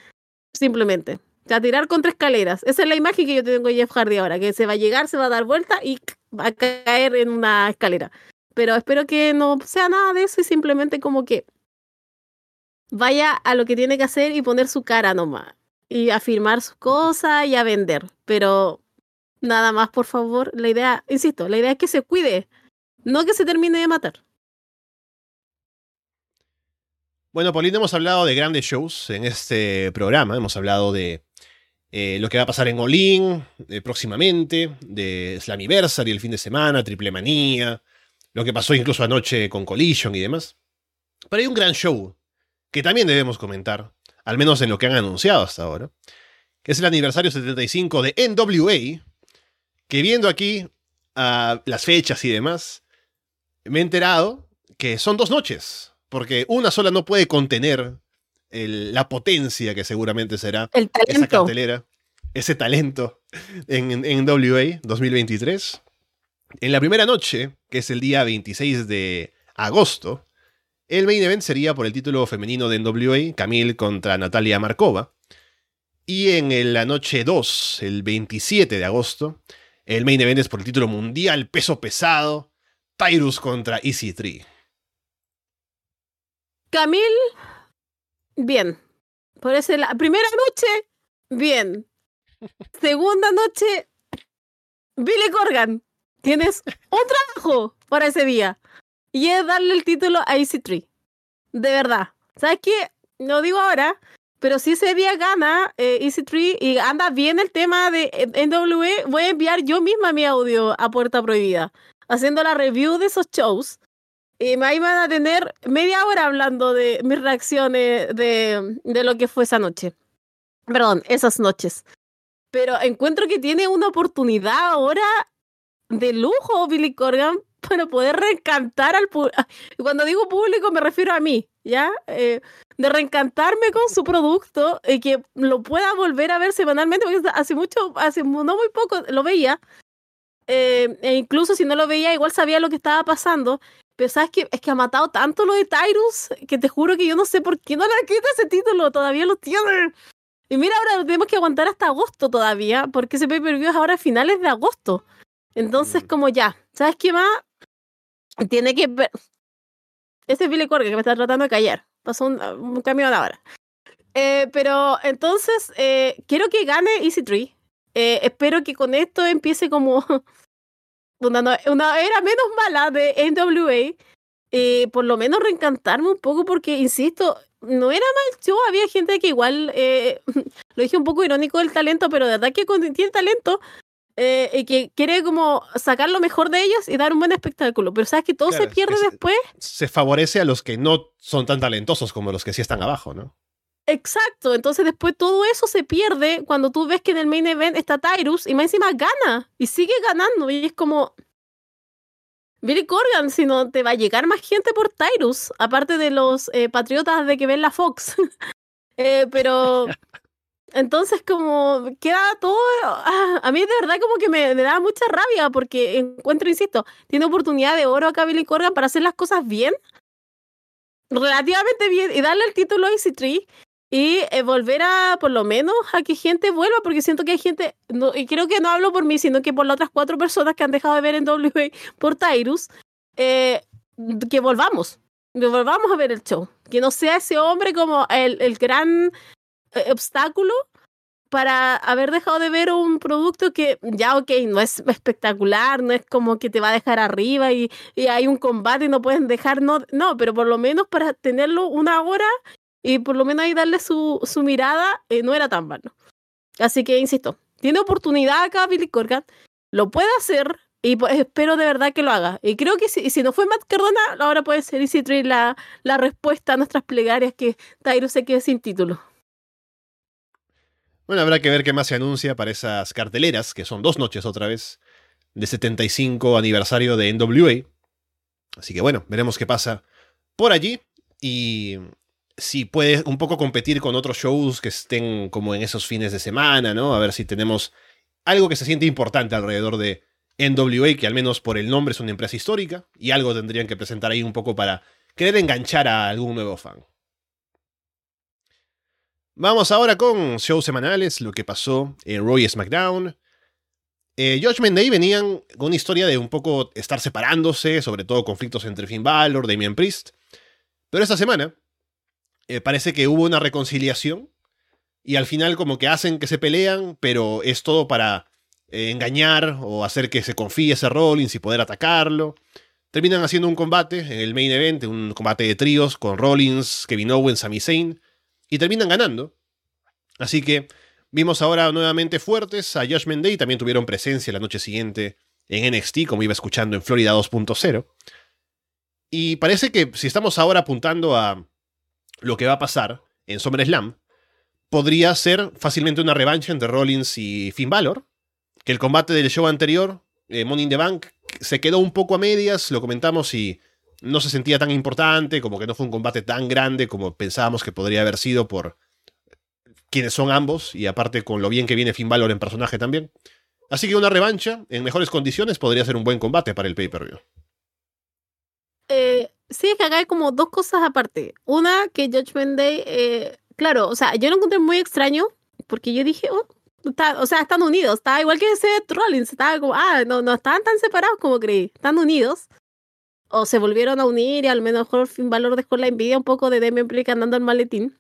simplemente. O tirar contra escaleras. Esa es la imagen que yo tengo de Jeff Hardy ahora, que se va a llegar, se va a dar vuelta y va a caer en una escalera. Pero espero que no sea nada de eso y simplemente como que vaya a lo que tiene que hacer y poner su cara nomás. Y a firmar sus cosas y a vender. Pero Nada más, por favor. La idea, insisto, la idea es que se cuide, no que se termine de matar. Bueno, Paulina, hemos hablado de grandes shows en este programa. Hemos hablado de eh, lo que va a pasar en Olin eh, próximamente, de Slammiversary el fin de semana, Triple Manía, lo que pasó incluso anoche con Collision y demás. Pero hay un gran show que también debemos comentar, al menos en lo que han anunciado hasta ahora, que es el aniversario 75 de NWA, que viendo aquí uh, las fechas y demás, me he enterado que son dos noches, porque una sola no puede contener el, la potencia que seguramente será esa cartelera, ese talento en, en WA 2023. En la primera noche, que es el día 26 de agosto, el main event sería por el título femenino de NWA, Camille contra Natalia Markova. Y en la noche 2, el 27 de agosto, el main event es por el título mundial, peso pesado, Tyrus contra EC3. Camil, bien. Por eso la primera noche, bien. Segunda noche, Billy Corgan. Tienes un trabajo para ese día. Y es darle el título a EC3. De verdad. ¿Sabes qué? Lo digo ahora, pero si ese día gana eh, Easy Tree y anda bien el tema de NWE, voy a enviar yo misma mi audio a Puerta Prohibida, haciendo la review de esos shows. Y ahí van a tener media hora hablando de mis reacciones de, de lo que fue esa noche. Perdón, esas noches. Pero encuentro que tiene una oportunidad ahora de lujo Billy Corgan para poder reencantar al público. Cuando digo público me refiero a mí, ¿ya? Eh, de reencantarme con su producto y que lo pueda volver a ver semanalmente, porque hace mucho, hace no muy poco lo veía. Eh, e incluso si no lo veía, igual sabía lo que estaba pasando. Pero sabes que es que ha matado tanto lo de Tyrus que te juro que yo no sé por qué no le quita ese título, todavía lo tiene. Y mira, ahora tenemos que aguantar hasta agosto todavía, porque ese pay-per-view es ahora a finales de agosto. Entonces, mm. como ya, ¿sabes qué más? Tiene que. Ese es Billy Corgan que me está tratando de callar. Pasó un, un camión ahora. Eh, pero entonces, eh, quiero que gane Easy Tree. Eh, espero que con esto empiece como una, una era menos mala de NWA. Eh, por lo menos reencantarme un poco porque, insisto, no era mal yo, había gente que igual, eh, lo dije un poco irónico del talento, pero de verdad que tiene talento, eh, y que quiere como sacar lo mejor de ellos y dar un buen espectáculo. Pero sabes que todo se pierde después. Se favorece a los que no son tan talentosos como los que sí están abajo, ¿no? Exacto, entonces después todo eso se pierde cuando tú ves que en el main event está Tyrus y más encima gana y sigue ganando y es como Billy Corgan, si no te va a llegar más gente por Tyrus, aparte de los eh, patriotas de que ven la Fox. Eh, pero Entonces, como queda todo. ah, a mí de verdad, como que me, da mucha rabia porque encuentro, insisto, tiene oportunidad de oro acá Billy Corgan para hacer las cosas bien, relativamente bien, y darle el título a Easy Tree y eh, volver a, por lo menos, a que gente vuelva, porque siento que hay gente, y creo que no hablo por mí, sino que por las otras cuatro personas que han dejado de ver en WA por Tyrus, eh, que volvamos, que volvamos a ver el show. Que no sea ese hombre como el, el gran eh, obstáculo para haber dejado de ver un producto que ya, ok, no es espectacular, no es como que te va a dejar arriba y, y hay un combate y no pueden dejar, no, no, pero por lo menos para tenerlo una hora y por lo menos ahí darle su, su mirada, eh, no era tan malo. Así que, insisto, tiene oportunidad acá Billy Corgan, lo puede hacer y pues, espero de verdad que lo haga. Y creo que si, si no fue Matt Cardona, ahora puede ser Easy Tree la, la respuesta a nuestras plegarias que Tyro se quede sin título. Bueno, habrá que ver qué más se anuncia para esas carteleras, que son dos noches otra vez, de 75 aniversario de NWA. Así que bueno, veremos qué pasa por allí y si puede un poco competir con otros shows que estén como en esos fines de semana, ¿no? A ver si tenemos algo que se siente importante alrededor de NWA, que al menos por el nombre es una empresa histórica, y algo tendrían que presentar ahí un poco para querer enganchar a algún nuevo fan. Vamos ahora con shows semanales, lo que pasó en Raw y SmackDown. Eh, Judgment Day venían con una historia de un poco estar separándose, sobre todo conflictos entre Finn Balor, Damian Priest. Pero esta semana eh, parece que hubo una reconciliación y al final como que hacen que se pelean, pero es todo para eh, engañar o hacer que se confíe ese Rollins y poder atacarlo. Terminan haciendo un combate en el main event, un combate de tríos con Rollins, Kevin Owens, Sami Zayn y terminan ganando. Así que vimos ahora nuevamente fuertes a Judgment Day, también tuvieron presencia la noche siguiente en NXT, como iba escuchando en Florida 2.0. Y parece que si estamos ahora apuntando a lo que va a pasar en SummerSlam, podría ser fácilmente una revancha entre Rollins y Finn Balor, que el combate del show anterior, eh, Money in the Bank, se quedó un poco a medias, lo comentamos y no se sentía tan importante, como que no fue un combate tan grande como pensábamos que podría haber sido por quienes son ambos, y aparte con lo bien que viene Finn Balor en personaje también. Así que una revancha en mejores condiciones podría ser un buen combate para el pay-per-view. Eh, sí, es que acá hay como dos cosas aparte. Una, que Judgment Day, eh, claro, o sea, yo lo encontré muy extraño, porque yo dije, oh, está- o sea, están unidos, está igual que Seth Rollins, estaba como, ah, no, no estaban tan separados como creí, están unidos. O se volvieron a unir y al menos Finn Balor dejó la envidia un poco de Damian Priest andando el maletín.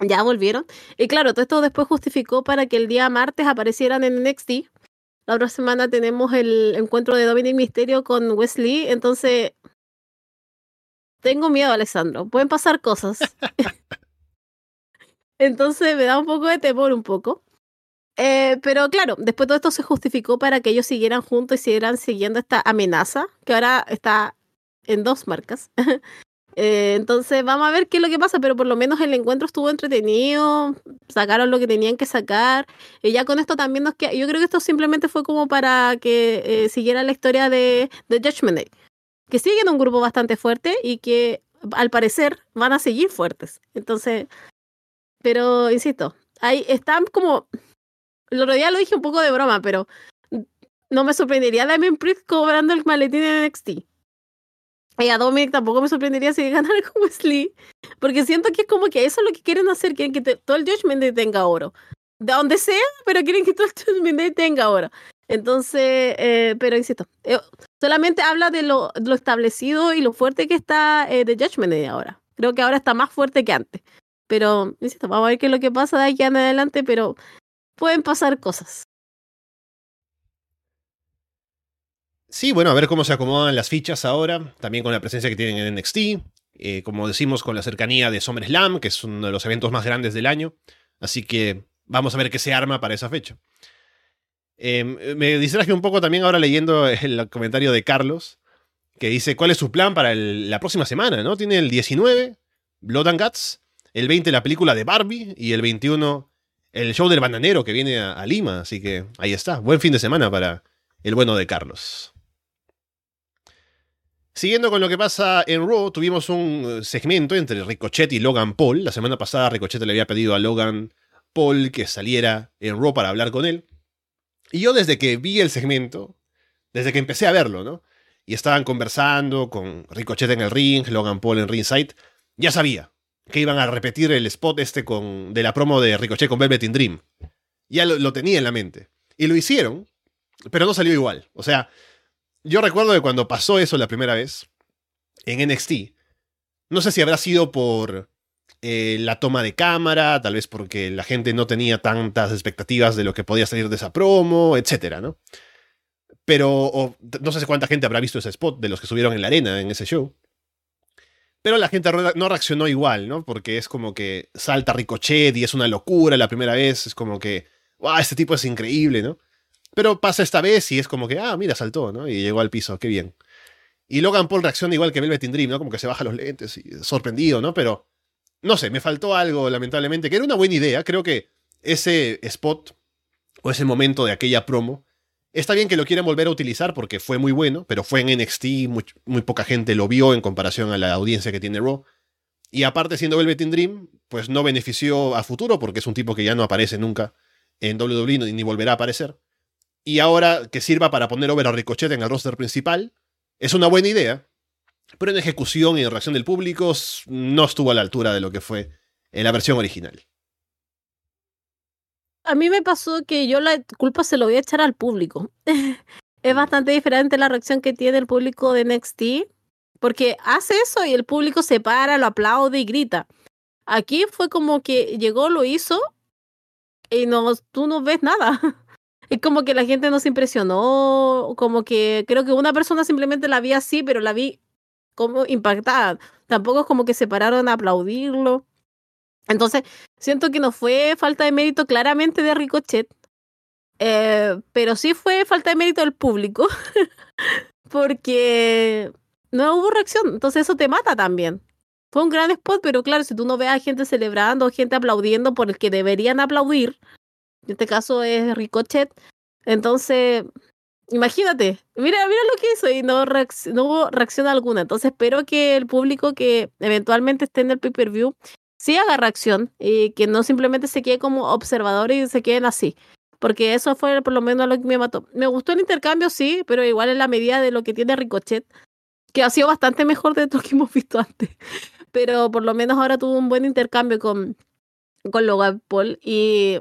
Ya volvieron. Y claro, todo esto después justificó para que el día martes aparecieran en NXT. La otra semana tenemos el encuentro de Dominic Mysterio con Wesley. Entonces, tengo miedo, Alessandro. Pueden pasar cosas. Entonces me da un poco de temor, un poco. Eh, pero claro, después todo esto se justificó para que ellos siguieran juntos y siguieran siguiendo esta amenaza, que ahora está en dos marcas. Eh, entonces vamos a ver qué es lo que pasa, pero por lo menos el encuentro estuvo entretenido, sacaron lo que tenían que sacar, y ya con esto también nos queda, yo creo que esto simplemente fue como para que eh, siguiera la historia de, de Judgment Day, que siguen un grupo bastante fuerte y que al parecer van a seguir fuertes. Entonces, pero insisto, ahí están como, el otro día lo dije un poco de broma, pero no me sorprendería Damien Priest cobrando el maletín de NXT. Y a Dominic tampoco me sorprendería si ganara con Wesley. Porque siento que es como que eso es lo que quieren hacer. Quieren que te- todo el Judgment Day tenga oro. De donde sea, pero quieren que todo el Judgment Day tenga oro. Entonces, eh, pero insisto, eh, solamente habla de lo, establecido y lo fuerte que está eh, The Judgment Day ahora. Creo que ahora está más fuerte que antes. Pero, insisto, vamos a ver qué es lo que pasa de aquí en adelante, pero pueden pasar cosas. Sí, bueno, a ver cómo se acomodan las fichas ahora, también con la presencia que tienen en NXT, eh, como decimos, con la cercanía de SummerSlam, que es uno de los eventos más grandes del año, así que vamos a ver qué se arma para esa fecha. Eh, me distraje un poco también ahora leyendo el comentario de Carlos, que dice cuál es su plan para la próxima semana, ¿no? Tiene el 19, Blood and Guts, el 20 la película de Barbie y el 21 el show del bananero que viene a, a Lima, así que ahí está, buen fin de semana para el bueno de Carlos. Siguiendo con lo que pasa en Raw, tuvimos un eh, segmento entre Ricochet y Logan Paul. La semana pasada Ricochet le había pedido a Logan Paul que saliera en Raw para hablar con él. Y yo desde que vi el segmento, desde que empecé a verlo, ¿no? Y estaban conversando con Ricochet en el ring, Logan Paul en ringside, ya sabía que iban a repetir el spot este con, de la promo de Ricochet con Velvet in Dream. Ya lo, lo tenía en la mente. Y lo hicieron, pero no salió igual. O sea, yo recuerdo que cuando pasó eso la primera vez, en NXT, no sé si habrá sido por eh, la toma de cámara, tal vez porque la gente no tenía tantas expectativas de lo que podía salir de esa promo, etcétera, ¿no? Pero o, no sé cuánta gente habrá visto ese spot de los que subieron en la arena en ese show. Pero la gente no reaccionó igual, ¿no? Porque es como que salta Ricochet y es una locura la primera vez. Es como que, ¡wow! Este tipo es increíble, ¿no? Pero pasa esta vez y es como que, ah, mira, saltó, ¿no? Y llegó al piso, qué bien. Y Logan Paul reacciona igual que Velvet in Dream, ¿no? Como que se baja los lentes y sorprendido, ¿no? Pero, no sé, me faltó algo, lamentablemente, que era una buena idea. Creo que ese spot o ese momento de aquella promo Está bien que lo quieran volver a utilizar porque fue muy bueno, pero fue en NXT, muy, poca gente lo vio en comparación a la audiencia que tiene Raw. Y aparte, siendo Velvet in Dream, pues no benefició a futuro porque es un tipo que ya no aparece nunca en WWE ni volverá a aparecer. Y ahora que sirva para poner over a Ricochet en el roster principal, es una buena idea, pero en ejecución y en reacción del público no estuvo a la altura de lo que fue en la versión original a mí me pasó que yo la culpa se lo voy a echar al público. es bastante diferente la reacción que tiene el público de NXT, porque hace eso y el público se para, lo aplaude y grita. Aquí fue como que llegó, lo hizo y no, tú no ves nada. Es como que la gente no se impresionó, como que creo que una persona simplemente la vi así, pero la vi como impactada. Tampoco es como que se pararon a aplaudirlo. Entonces, siento que no fue falta de mérito claramente de Ricochet, eh, pero sí fue falta de mérito del público, porque no hubo reacción, entonces eso te mata también. Fue un gran spot, pero claro, si tú no ves a gente celebrando, gente aplaudiendo por el que deberían aplaudir, en este caso es Ricochet, entonces, imagínate, mira, mira lo que hizo y no, no hubo reacción alguna. Entonces espero que el público que eventualmente esté en el pay-per-view sí haga reacción y que no simplemente se quede como observador y se queden así. Porque eso fue por lo menos lo que me mató. Me gustó el intercambio, sí, pero igual en la medida de lo que tiene Ricochet, que ha sido bastante mejor de lo que hemos visto antes. Pero por lo menos ahora tuvo un buen intercambio con, con Logan Paul. Y,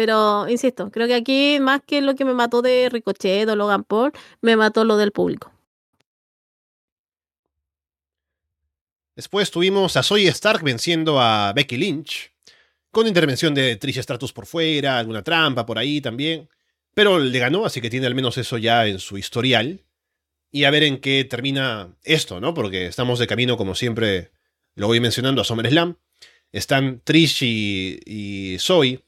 pero, insisto, creo que aquí más que lo que me mató de Ricochet o Logan Paul, me mató lo del público. Después tuvimos a Zoe Stark venciendo a Becky Lynch, con intervención de Trish Stratus por fuera, alguna trampa por ahí también. Pero le ganó, así que tiene al menos eso ya en su historial. Y a ver en qué termina esto, ¿no? Porque estamos de camino, como siempre lo voy mencionando, a SummerSlam. Están Trish y, y Zoe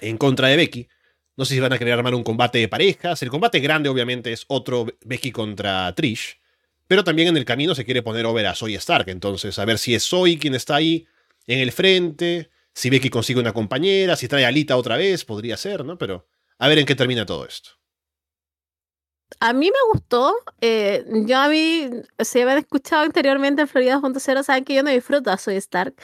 en contra de Becky. No sé si van a querer armar un combate de parejas. El combate grande, obviamente, es otro Becky contra Trish. Pero también en el camino se quiere poner over a Zoe Stark. Entonces, a ver si es Zoe quien está ahí en el frente. Si que consigue una compañera. Si trae a Alita otra vez, podría ser, ¿no? Pero a ver en qué termina todo esto. A mí me gustó. Eh, yo a mí, si habían escuchado anteriormente en Florida Cero, saben que yo no disfruto a Zoe Stark.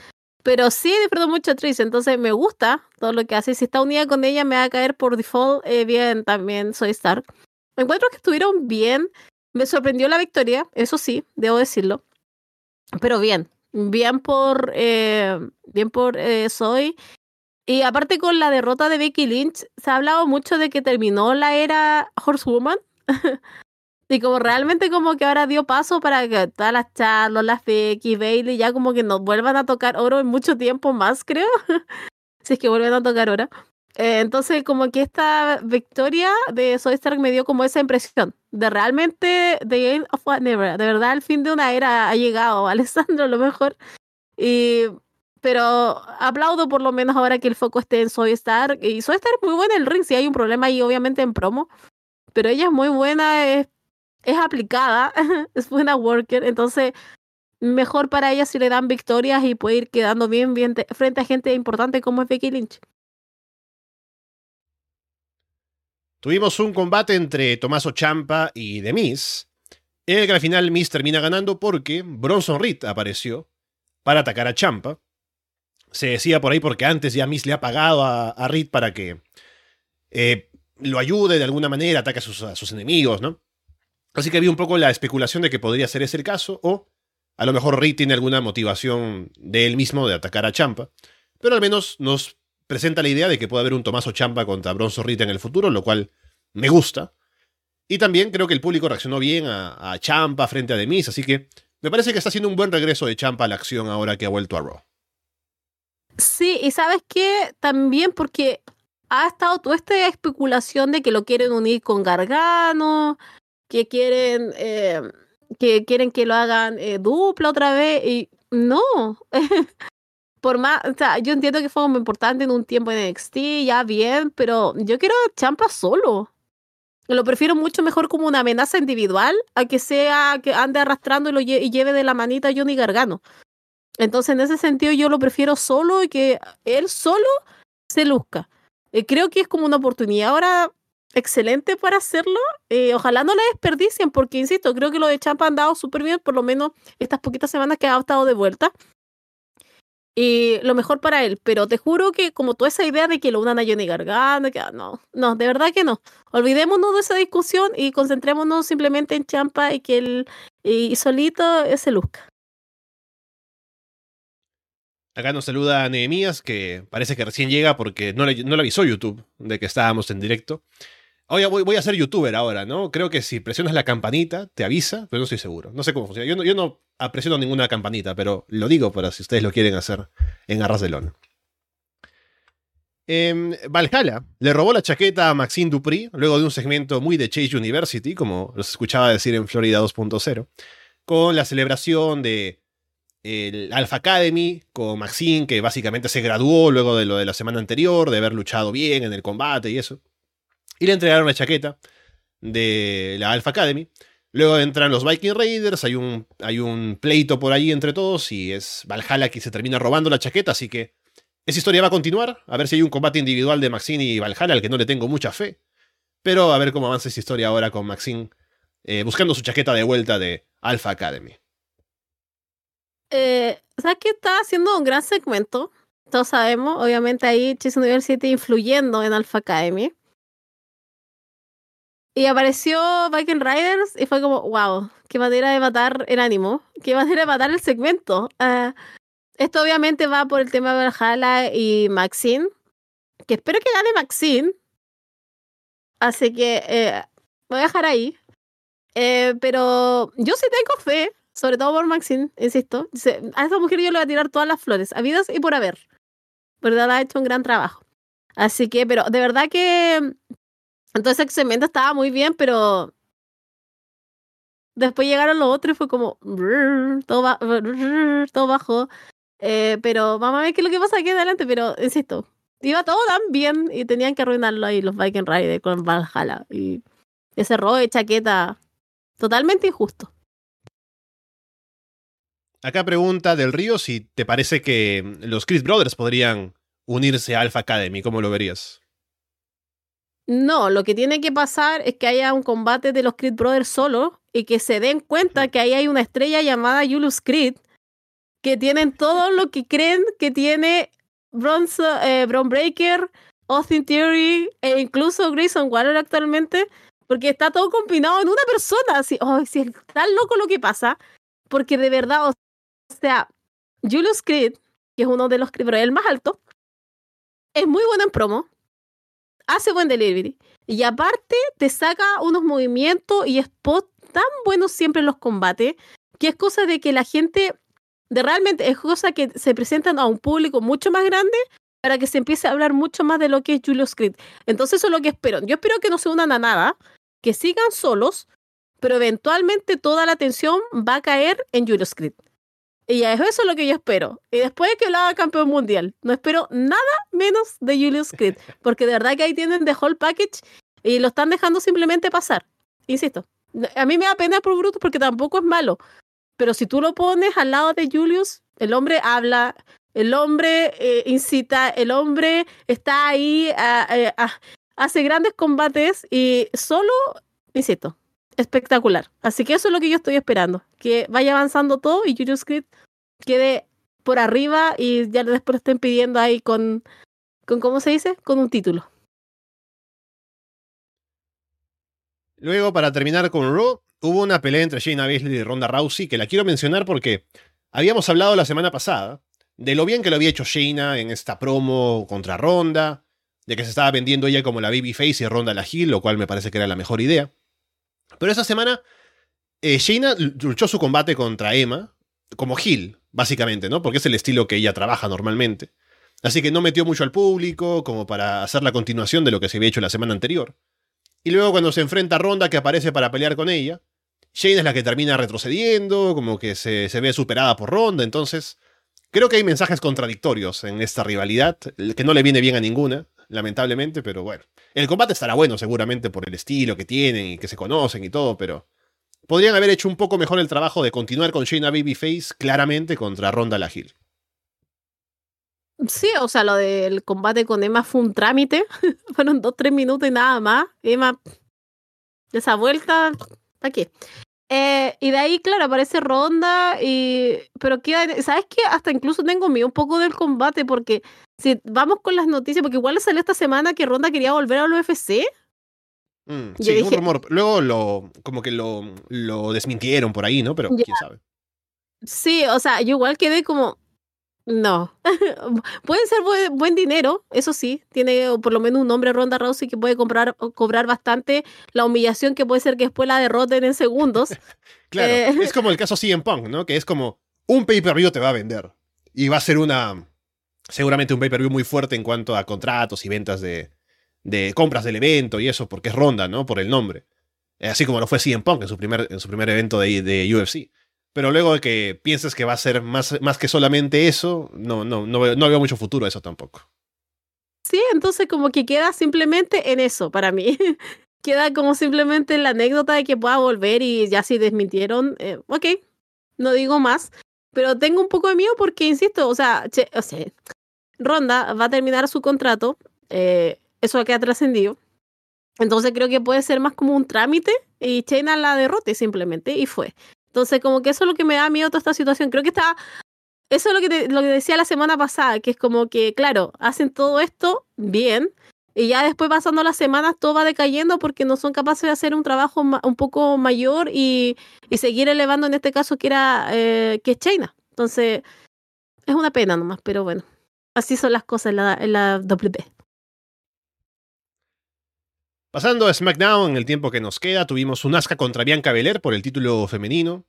Pero sí disfruto mucho a entonces me gusta todo lo que hace. Si está unida con ella, me va a caer por default eh, bien también Zoe Stark. Encuentro que estuvieron bien. Me sorprendió la victoria, eso sí, debo decirlo. Pero bien, bien por, eh, bien por eh, Soy. Y aparte con la derrota de Becky Lynch, se ha hablado mucho de que terminó la era Horsewoman. y como realmente como que ahora dio paso para que todas las Charlotte, las Becky, Bailey ya como que nos vuelvan a tocar oro en mucho tiempo más, creo. si es que vuelven a tocar ahora. Eh, entonces, como que esta victoria de Soy Stark me dio como esa impresión de realmente The End of What Never. De verdad, el fin de una era ha llegado, Alessandro, a lo mejor. Y, pero aplaudo por lo menos ahora que el foco esté en Soy Stark. Y Soy Stark es muy buena en el ring, si hay un problema ahí, obviamente en promo. Pero ella es muy buena, es aplicada, es buena worker. Entonces, mejor para ella si le dan victorias y puede ir quedando bien, bien frente a gente importante como es Becky Lynch. Tuvimos un combate entre Tomaso Champa y The Miz, en el que al final Miz termina ganando porque Bronson Reed apareció para atacar a Champa. Se decía por ahí porque antes ya Miss le ha pagado a, Reed para que eh, lo ayude de alguna manera, ataque a a sus enemigos, ¿no? Así que había un poco la especulación de que podría ser ese el caso, o a lo mejor Reed tiene alguna motivación de él mismo de atacar a Champa, pero al menos nos presenta la idea de que puede haber un Tomaso Champa contra Bronzo Reed en el futuro, lo cual me gusta. Y también creo que el público reaccionó bien a, Champa frente a Demis, así que me parece que está haciendo un buen regreso de Champa a la acción ahora que ha vuelto a Raw. Sí, y sabes qué, también porque ha estado toda esta especulación de que lo quieren unir con Gargano, que quieren, eh, que quieren que lo hagan eh, dupla otra vez, y no. Por más, o sea, yo entiendo que fue muy importante en un tiempo en NXT, ya bien, pero yo quiero Champa solo. Lo prefiero mucho mejor como una amenaza individual a que sea que ande arrastrando y y lleve de la manita a Johnny Gargano. Entonces, en ese sentido, yo lo prefiero solo y que él solo se luzca. Eh, creo que es como una oportunidad ahora excelente para hacerlo. Eh, ojalá no la desperdicien, porque insisto, creo que lo de Champa han dado súper bien, por lo menos estas poquitas semanas que ha estado de vuelta. Y lo mejor para él, pero te juro que como toda esa idea de que lo unan a Johnny Gargano, que ah, no, no, de verdad que no. Olvidémonos de esa discusión y concentrémonos simplemente en Champa y que él y solito se luzca. Acá nos saluda Nehemías, que parece que recién llega porque no le, no le avisó YouTube de que estábamos en directo. Oye, voy, a ser youtuber ahora, ¿no? Creo que si presionas la campanita, te avisa, pero no estoy seguro. No sé cómo funciona. Yo no, yo no presiono ninguna campanita, pero lo digo para si ustedes lo quieren hacer en Arras de Lona. Eh, Valhalla le robó la chaqueta a Maxine Dupri luego de un segmento muy de Chase University, como los escuchaba decir en Florida 2.0, con la celebración de Alpha Academy con Maxine, que básicamente se graduó luego de lo de la semana anterior, de haber luchado bien en el combate y eso. Y le entregaron la chaqueta de la Alpha Academy. Luego entran los Viking Raiders, hay un, hay un pleito por ahí entre todos y es Valhalla que se termina robando la chaqueta, así que esa historia va a continuar, a ver si hay un combate individual de Maxine y Valhalla, al que no le tengo mucha fe, pero a ver cómo avanza esa historia ahora con Maxine eh, buscando su chaqueta de vuelta de Alpha Academy. Eh, ¿Sabes que está haciendo un gran segmento? Todos sabemos, obviamente ahí Chase University influyendo en Alpha Academy. Y apareció Viking Riders y fue como, wow, qué manera de matar el ánimo, qué manera de matar el segmento. Uh, esto obviamente va por el tema de Valhalla y Maxine, que espero que gane Maxine. Así que eh, voy a dejar ahí. Eh, pero yo sí tengo fe, sobre todo por Maxine, insisto. A esa mujer yo le voy a tirar todas las flores, habidas y por haber. ¿Verdad? Ha hecho un gran trabajo. Así que, pero de verdad que entonces el segmento estaba muy bien, pero después llegaron los otros y fue como todo, todo bajo. Eh, pero vamos a ver qué es lo que pasa aquí adelante, pero insisto, iba todo tan bien y tenían que arruinarlo ahí los Viking Riders con Valhalla. Y ese robo de chaqueta totalmente injusto. Acá pregunta del Río si te parece que los Chris Brothers podrían unirse a Alpha Academy, ¿cómo lo verías? No, lo que tiene que pasar es que haya un combate de los Creed Brothers solo y que se den cuenta que ahí hay una estrella llamada Julius Creed que tienen todo lo que creen que tiene Bronze, eh, Bron Breaker, Austin Theory e incluso Grayson Waller actualmente, porque está todo combinado en una persona. Así, oh, si es tan loco lo que pasa, porque de verdad, o sea, Julius Creed, que es uno de los Creed Brothers, el más alto, es muy bueno en promo hace buen delivery. Y aparte te saca unos movimientos y spots tan buenos siempre en los combates, que es cosa de que la gente, de realmente es cosa que se presentan a un público mucho más grande para que se empiece a hablar mucho más de lo que es Julius Creed. Entonces eso es lo que espero. Yo espero que no se unan a nada, que sigan solos, pero eventualmente toda la atención va a caer en Julius Creed. Y eso es lo que yo espero. Y después de que lo haga campeón mundial, no espero nada menos de Julius Creed. Porque de verdad que ahí tienen the whole package y lo están dejando simplemente pasar. Insisto, a mí me da pena por Brutus porque tampoco es malo. Pero si tú lo pones al lado de Julius, el hombre habla, el hombre eh, incita, el hombre está ahí, hace grandes combates y solo, insisto, espectacular. Así que eso es lo que yo estoy esperando, que vaya avanzando todo y Julius Creed quede por arriba y ya después estén pidiendo ahí con, con ¿cómo se dice? Con un título. Luego, para terminar con Raw, hubo una pelea entre Shayna Baszler y Ronda Rousey que la quiero mencionar porque habíamos hablado la semana pasada de lo bien que lo había hecho Shayna en esta promo contra Ronda, de que se estaba vendiendo ella como la babyface y Ronda la heel, lo cual me parece que era la mejor idea. Pero esa semana eh, Shayna luchó su combate contra Emma como heel, básicamente, ¿no? Porque es el estilo que ella trabaja normalmente. Así que no metió mucho al público como para hacer la continuación de lo que se había hecho la semana anterior. Y luego cuando se enfrenta a Ronda que aparece para pelear con ella, Shayna es la que termina retrocediendo, como que se, se ve superada por Ronda, entonces creo que hay mensajes contradictorios en esta rivalidad, que no le viene bien a ninguna, lamentablemente, pero bueno. El combate estará bueno seguramente por el estilo que tienen y que se conocen y todo, pero podrían haber hecho un poco mejor el trabajo de continuar con Shayna Babyface claramente contra Ronda Lagil. Sí, o sea, lo del combate con Emma fue un trámite. Fueron dos, tres minutos y nada más. Emma, esa vuelta, aquí. Eh, y de ahí, claro, aparece Ronda, y... pero queda, ¿sabes qué? Hasta incluso tengo miedo un poco del combate, porque si vamos con las noticias, porque igual le salió esta semana que Ronda quería volver al UFC. Mm, sí, un rumor. Luego lo, como que lo, lo desmintieron por ahí, ¿no? Pero quién sabe. Sí, o sea, yo igual quedé como, no. puede ser buen, dinero, eso sí. Tiene por lo menos un nombre Ronda Rousey que puede comprar, cobrar bastante la humillación que puede ser que después la derroten en segundos. claro, eh, es como el caso CM Punk, ¿no? Que es como un pay-per-view te va a vender. Y va a ser una. Seguramente un pay-per-view muy fuerte en cuanto a contratos y ventas de, de compras del evento y eso, porque es Ronda, ¿no? Por el nombre. Así como lo fue CM Punk en su primer, en su primer evento de, de UFC. Pero luego de que pienses que va a ser más, más que solamente eso, no, no, no, no veo mucho futuro eso tampoco. Sí, entonces como que queda simplemente en eso para mí. queda como simplemente la anécdota de que pueda volver y ya si desmintieron, eh, ok, no digo más. Pero tengo un poco de miedo porque, insisto, o sea, Ronda va a terminar su contrato, eh, eso queda trascendido. Entonces creo que puede ser más como un trámite y China la derrote simplemente y fue. Entonces, como que eso es lo que me da miedo toda esta situación. Creo que está. Eso es lo que, lo que decía la semana pasada, que es como que, claro, hacen todo esto bien, y ya después pasando las semanas todo va decayendo porque no son capaces de hacer un trabajo un poco mayor y, y seguir elevando en este caso que era eh, que es China. Entonces, es una pena nomás, pero bueno, así son las cosas en la, en la WP. Pasando a SmackDown, en el tiempo que nos queda, tuvimos un Asuka contra Bianca Belair por el título femenino.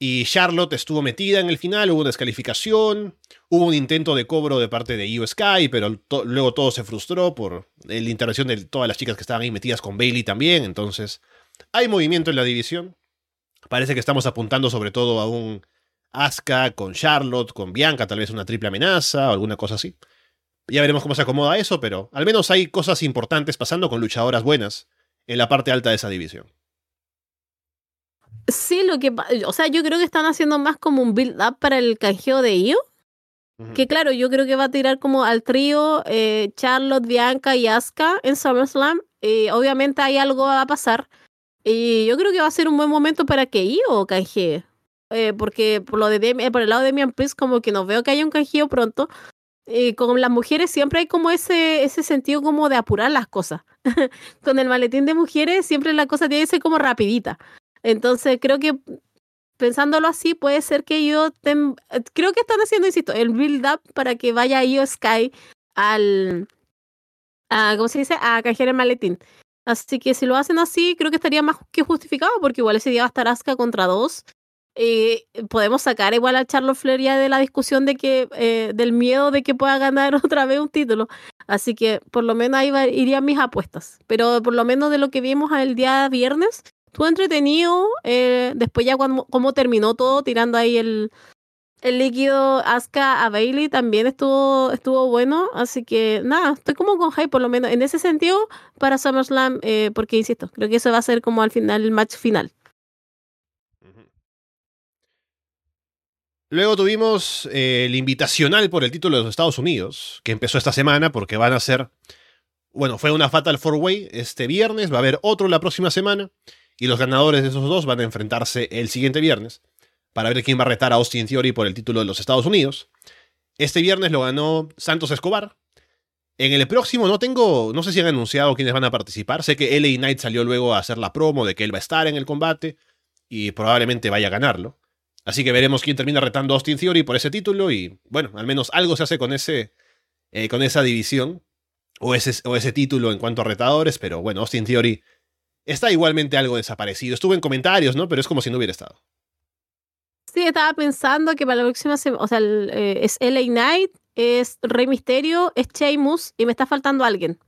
Y Charlotte estuvo metida en el final, hubo descalificación, hubo un intento de cobro de parte de US Sky, pero luego todo se frustró por la intervención de todas las chicas que estaban ahí metidas con Bailey también. Entonces, hay movimiento en la división. Parece que estamos apuntando sobre todo a un Asuka con Charlotte, con Bianca, tal vez una triple amenaza o alguna cosa así. Ya veremos cómo se acomoda eso, pero al menos hay cosas importantes pasando con luchadoras buenas en la parte alta de esa división. Sí, lo que. O sea, yo creo que están haciendo más como un build-up para el canjeo de Io. Que claro, yo creo que va a tirar como al trío eh, Charlotte, Bianca y Asuka en SummerSlam. Y obviamente hay algo va a pasar. Y yo creo que va a ser un buen momento para que Io canjee. Eh, porque por, lo de por el lado de Demian Priest, como que no veo que haya un canjeo pronto. Y con las mujeres siempre hay como ese, ese sentido como de apurar las cosas. con el maletín de mujeres siempre la cosa tiene que ser como rapidita. Entonces creo que pensándolo así puede ser que yo creo que están haciendo, insisto, el build up para que vaya Io Sky al a, ¿cómo se dice? a canjear el maletín. Así que si lo hacen así, creo que estaría más que justificado porque igual ese día va a estar Asuka contra dos eh, podemos sacar igual a Charlotte Flair ya de la discusión de que eh, del miedo de que pueda ganar otra vez un título. Así que por lo menos ahí irían mis apuestas. Pero por lo menos de lo que vimos el día viernes, estuvo entretenido. Eh, después ya cuando cómo terminó todo, tirando ahí el, el líquido Asuka a Bailey también estuvo, estuvo bueno. Así que nada, estoy como con hype por lo menos en ese sentido para SummerSlam, eh, porque insisto, creo que eso va a ser como al final el match final. Luego tuvimos eh, el invitacional por el título de los Estados Unidos, que empezó esta semana porque van a ser, bueno, fue una Fatal Four Way este viernes, va a haber otro la próxima semana, y los ganadores de esos dos van a enfrentarse el siguiente viernes. para ver quién va a retar a Austin Theory por el título de los Estados Unidos. Este viernes lo ganó Santos Escobar. En el próximo no tengo, no sé si han anunciado quiénes van a participar. Sé que LA Knight salió luego a hacer la promo de que él va a estar en el combate y probablemente vaya a ganarlo. Así que veremos quién termina retando a Austin Theory por ese título y bueno, al menos algo se hace con, ese, eh, con esa división o ese, o ese título en cuanto a retadores, pero bueno, Austin Theory está igualmente algo desaparecido. Estuvo en comentarios, ¿no? Pero es como si no hubiera estado. Sí, estaba pensando que para la próxima semana, o sea, eh, es LA Knight, es Rey Misterio, es Sheamus y me está faltando alguien.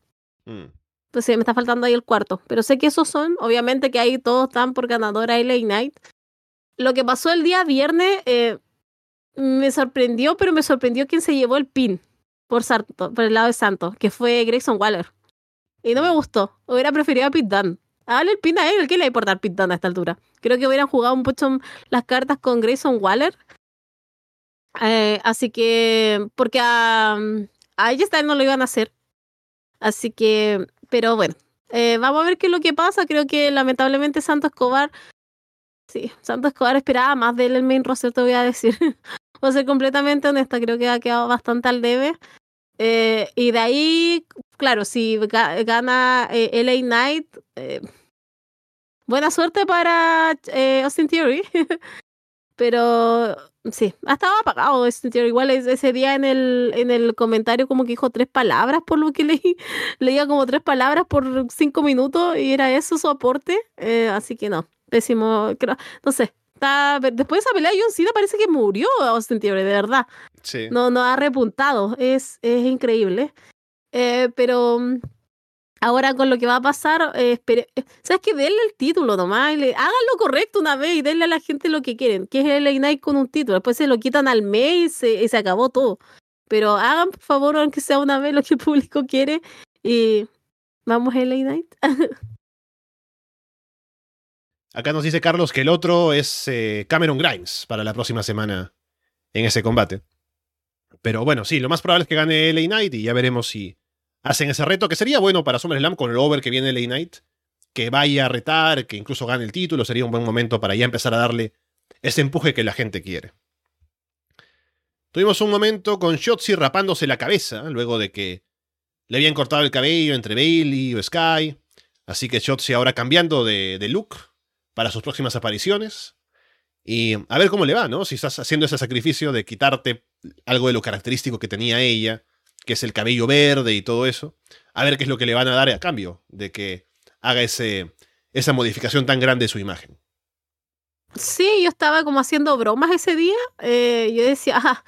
Mm. Entonces me está faltando ahí el cuarto. Pero sé que esos son, obviamente que ahí todos están por ganadora LA Knight lo que pasó el día viernes eh, me sorprendió, pero me sorprendió quién se llevó el pin por, por el lado de Santos, que fue Grayson Waller. Y no me gustó. Hubiera preferido a Pete Dunne. Dale el pin a él, ¿qué le va a importar Pete Dunne a esta altura? Creo que hubieran jugado un poco las cartas con Grayson Waller. Eh, así que, porque a, a ella no lo iban a hacer. Así que, pero bueno, eh, vamos a ver qué es lo que pasa. Creo que lamentablemente Santos Escobar Sí, Santos Escobar esperaba más de él el main roster, te voy a decir. voy a ser completamente honesta, creo que ha quedado bastante al debe. Eh, y de ahí, claro, si gana eh, LA Knight, eh, buena suerte para Austin Theory. Pero sí, ha estado apagado Austin Theory. Igual ese día en el, en el comentario como que dijo tres palabras por lo que leí. Leía como tres palabras por cinco minutos y era eso su aporte. así que no pésimo, no sé. Está, después de esa pelea, John Cena parece que murió Austin Theory, de verdad. Sí. No, no ha repuntado, es, es increíble. Eh, pero mm, ahora con lo que va a pasar, eh, eh, ¿sabes qué? Denle el título nomás, le, hagan lo correcto una vez y denle a la gente lo que quieren, que es el Knight con un título. Después se lo quitan al mes y se, acabó todo. Pero hagan, por favor, aunque sea una vez lo que el público quiere y vamos a LA Knight. Acá nos dice Carlos que el otro es eh, Cameron Grimes para la próxima semana en ese combate. Pero bueno, sí, lo más probable es que gane LA Knight y ya veremos si hacen ese reto, que sería bueno para SummerSlam con el over que viene LA Knight, que vaya a retar, que incluso gane el título, sería un buen momento para ya empezar a darle ese empuje que la gente quiere. Tuvimos un momento con Shotzi rapándose la cabeza, luego de que le habían cortado el cabello entre Bailey o Sky. Así que Shotzi ahora cambiando de, de look, para sus próximas apariciones. Y a ver cómo le va, ¿no? Si estás haciendo ese sacrificio de quitarte algo de lo característico que tenía ella, que es el cabello verde y todo eso. A ver qué es lo que le van a dar a cambio de que haga ese, esa modificación tan grande de su imagen. Sí, yo estaba como haciendo bromas ese día. Eh, yo decía, ah,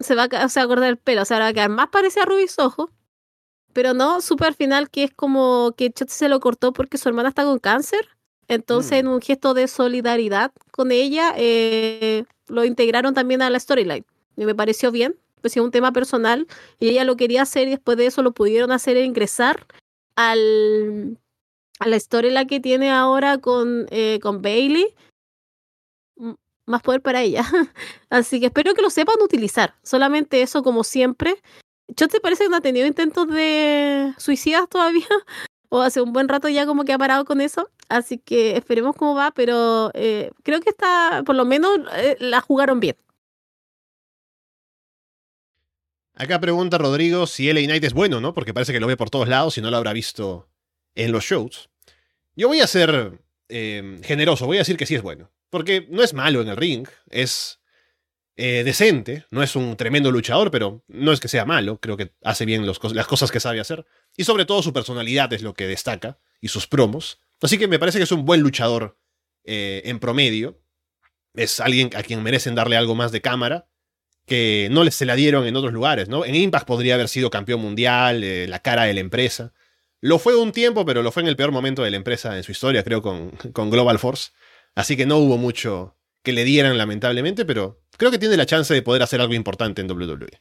se va a, se acordar el pelo, o sea, va a más parece a Rubis Ojo. Pero no, súper final que es como que Chot se lo cortó porque su hermana está con cáncer. Entonces, mm. en un gesto de solidaridad con ella, eh, lo integraron también a la storyline. Y me pareció bien, pues es un tema personal y ella lo quería hacer y después de eso lo pudieron hacer e ingresar al, a la storyline que tiene ahora con, eh, con Bailey. Más poder para ella. Así que espero que lo sepan utilizar. Solamente eso, como siempre. ¿Yo te parece que no ha tenido intentos de suicidas todavía? o hace un buen rato ya como que ha parado con eso, así que esperemos cómo va, pero eh, creo que está, por lo menos eh, la jugaron bien. Acá pregunta Rodrigo si LA Knight es bueno, ¿no? Porque parece que lo ve por todos lados y no lo habrá visto en los shows. Yo voy a ser eh, generoso, voy a decir que sí es bueno. Porque no es malo en el ring, es decente, no es un tremendo luchador, pero no es que sea malo, creo que hace bien las cosas que sabe hacer. Y sobre todo su personalidad es lo que destaca y sus promos. Así que me parece que es un buen luchador eh, en promedio. Es alguien a quien merecen darle algo más de cámara que no les se la dieron en otros lugares, ¿no? En Impact podría haber sido campeón mundial, eh, la cara de la empresa. Lo fue un tiempo, pero lo fue en el peor momento de la empresa en su historia, creo, con, con Global Force. Así que no hubo mucho que le dieran, lamentablemente, pero creo que tiene la chance de poder hacer algo importante en WWE.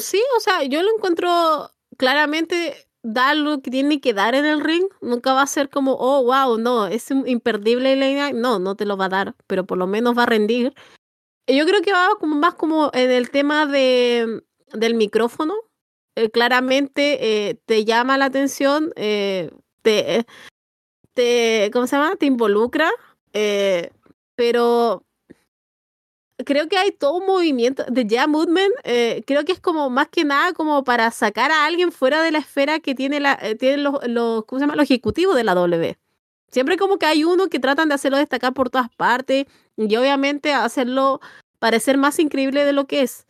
Sí, o sea, yo lo encuentro claramente dar lo que tiene que dar en el ring. Nunca va a ser como, oh, wow, no, es imperdible Elena. No, no te lo va a dar, pero por lo menos va a rendir. Yo creo que va como más como en el tema de, del micrófono. Eh, claramente eh, te llama la atención, eh, te, te, ¿cómo se llama? Te involucra Eh, pero creo que hay todo un movimiento de ya Movement. Eh, creo que es como más que nada como para sacar a alguien fuera de la esfera que tiene la eh, tienen los, los, ¿cómo los ejecutivos de la W. Siempre como que hay uno que tratan de hacerlo destacar por todas partes y obviamente hacerlo parecer más increíble de lo que es.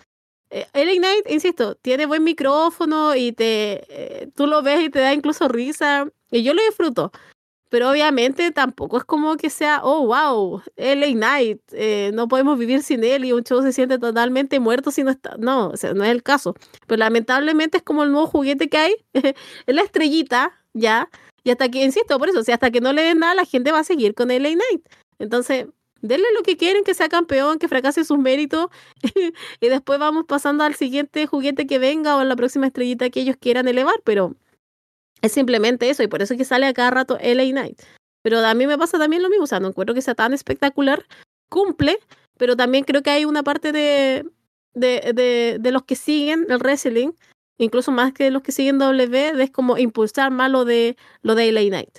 Eh, Knight, insisto, tiene buen micrófono y te eh, tú lo ves y te da incluso risa y yo lo disfruto. Pero obviamente tampoco es como que sea, oh, wow, LA Knight, eh, no podemos vivir sin él y un show se siente totalmente muerto si no está. No, o sea, no es el caso. Pero lamentablemente es como el nuevo juguete que hay, es la estrellita, ya. Y hasta que, insisto, por eso, o sea, hasta que no le den nada, la gente va a seguir con LA Knight. Entonces, denle lo que quieren, que sea campeón, que fracase sus méritos, y después vamos pasando al siguiente juguete que venga o a la próxima estrellita que ellos quieran elevar, pero es simplemente eso, y por eso es que sale a cada rato LA Knight. Pero a mí me pasa también lo mismo, o sea, no encuentro que sea tan espectacular, cumple, pero también creo que hay una parte de, de, de, de los que siguen el wrestling, incluso más que los que siguen W, es como impulsar más lo de, lo de LA Knight.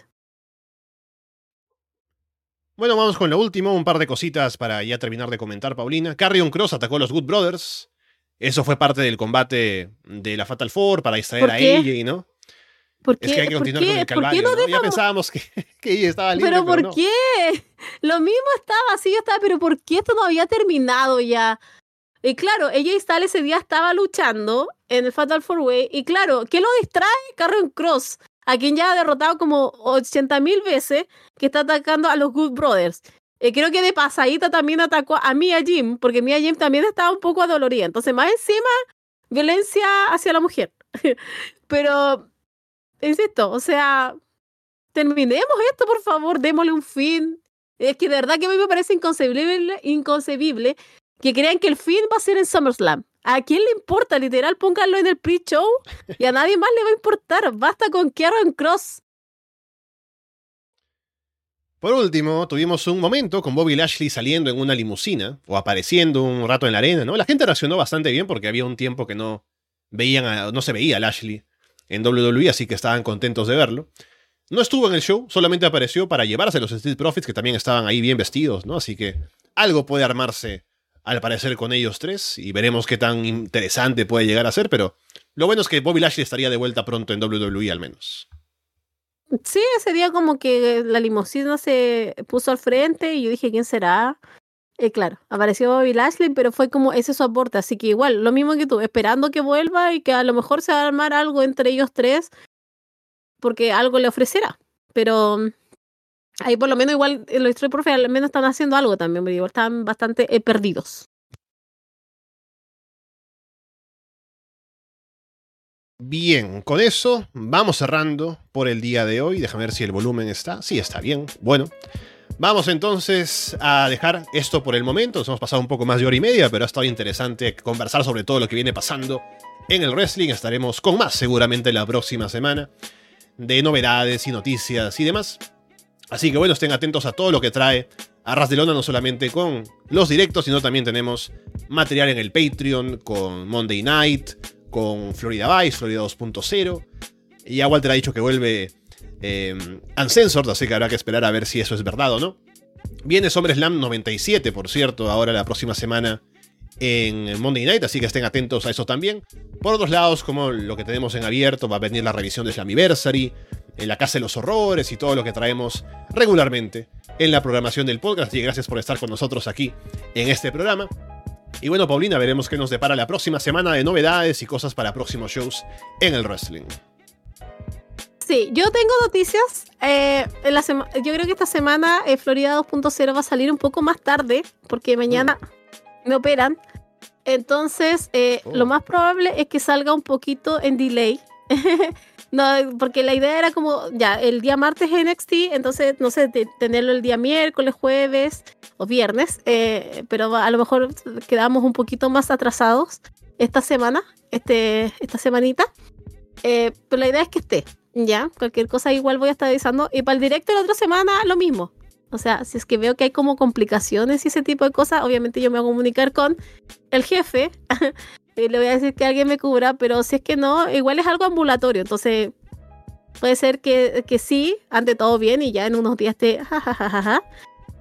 Bueno, vamos con lo último, un par de cositas para ya terminar de comentar, Paulina. Carrion Cross atacó a los Good Brothers. Eso fue parte del combate de la Fatal Four para distraer a AJ, ¿no? ¿Por Es que hay que continuar con el calvario, no ¿no? Ya pensábamos que, que ella estaba libre, ¿Pero por no. qué? Lo mismo estaba así, yo estaba, pero ¿por qué esto no había terminado ya? Y claro, ella y Styles ese día estaba luchando en el Fatal Four Way. Y claro, ¿qué lo distrae? Carrion Cross, a quien ya ha derrotado como 80 mil veces, que está atacando a los Good Brothers. Eh, creo que de pasadita también atacó a Mia Jim, porque Mia Jim también estaba un poco adolorida. Entonces, más encima, violencia hacia la mujer. pero, insisto, o sea, terminemos esto, por favor, démosle un fin. Es que de verdad que a mí me parece inconcebible, inconcebible que crean que el fin va a ser en SummerSlam. ¿A quién le importa? Literal, pónganlo en el pre-show y a nadie más le va a importar. Basta con Karen Cross. Por último, tuvimos un momento con Bobby Lashley saliendo en una limusina o apareciendo un rato en la arena, ¿no? La gente reaccionó bastante bien porque había un tiempo que no veían no se veía a Lashley en WWE, así que estaban contentos de verlo. No estuvo en el show, solamente apareció para llevarse los Street Profits que también estaban ahí bien vestidos, ¿no? Así que algo puede armarse al parecer con ellos tres y veremos qué tan interesante puede llegar a ser, pero lo bueno es que Bobby Lashley estaría de vuelta pronto en WWE al menos. Sí, ese día como que la limusina se puso al frente y yo dije, ¿quién será? Eh, claro, apareció Bobby Lashley, pero fue como ese su aporte. Así que igual, lo mismo que tú, esperando que vuelva y que a lo mejor se va a armar algo entre ellos tres, porque algo le ofrecerá. Pero mm, ahí por lo menos igual eh, los Street Profits al menos están haciendo algo también, porque igual están bastante eh, perdidos. Bien, con eso vamos cerrando por el día de hoy. Déjame ver si el volumen está. Sí, está bien. Bueno, vamos entonces a dejar esto por el momento. Nos hemos pasado un poco más de hora y media, pero ha estado interesante conversar sobre todo lo que viene pasando en el wrestling. Estaremos con más seguramente la próxima semana de novedades y noticias y demás. Así que bueno, estén atentos a todo lo que trae Arras de Lona, no solamente con los directos, sino también tenemos material en el Patreon, con Monday Night, con Florida Vice, Florida 2.0. Y ya Walter ha dicho que vuelve eh, Uncensored, así que habrá que esperar a ver si eso es verdad o no. Viene SummerSlam 97, por cierto, ahora la próxima semana en Monday Night, así que estén atentos a eso también. Por otros lados, como lo que tenemos en abierto, va a venir la revisión de Slammiversary, en la Casa de los Horrores y todo lo que traemos regularmente en la programación del podcast. Y gracias por estar con nosotros aquí en este programa. Y bueno, Paulina, veremos qué nos depara la próxima semana de novedades y cosas para próximos shows en el wrestling. Sí, yo tengo noticias. eh, en la sema- yo creo que esta semana eh, Florida 2.0 va a salir un poco más tarde, porque mañana me operan. Entonces, eh, Oh. lo más probable es que salga un poquito en delay. no, porque la idea era como, ya, el día martes NXT, entonces, no sé, te- tenerlo el día miércoles, jueves o viernes, eh, pero a lo mejor quedamos un poquito más atrasados esta semana, este, esta semanita. Eh, pero la idea es que esté, ¿ya? Cualquier cosa igual voy a estar avisando. Y para el directo la otra semana, lo mismo. O sea, si es que veo que hay como complicaciones y ese tipo de cosas, obviamente yo me voy a comunicar con el jefe. y le voy a decir que alguien me cubra, pero si es que no, igual es algo ambulatorio. Entonces, puede ser que, que sí, ante todo bien y ya en unos días esté jajajaja.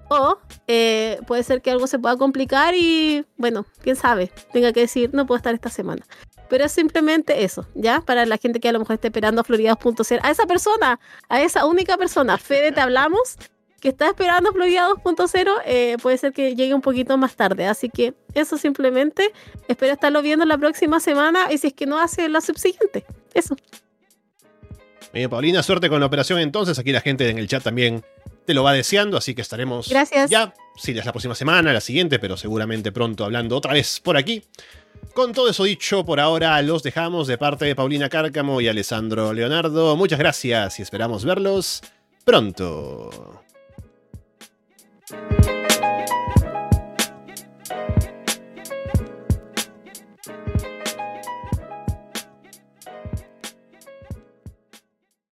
O eh, puede ser que algo se pueda complicar y, bueno, quién sabe, tenga que decir, no puedo estar esta semana. Pero es simplemente eso, ¿ya? Para la gente que a lo mejor esté esperando a Florida 2.0. A esa persona, a esa única persona, Fede, te hablamos, que está esperando Florida 2.0, eh, puede ser que llegue un poquito más tarde. Así que eso simplemente, espero estarlo viendo la próxima semana y si es que no hace la subsiguiente. Eso. Bien, Paulina, suerte con la operación entonces. Aquí la gente en el chat también te lo va deseando, así que estaremos Gracias. ya, si es la próxima semana, la siguiente, pero seguramente pronto hablando otra vez por aquí. Con todo eso dicho, por ahora los dejamos de parte de Paulina Cárcamo y Alessandro Leonardo. Muchas gracias y esperamos verlos pronto.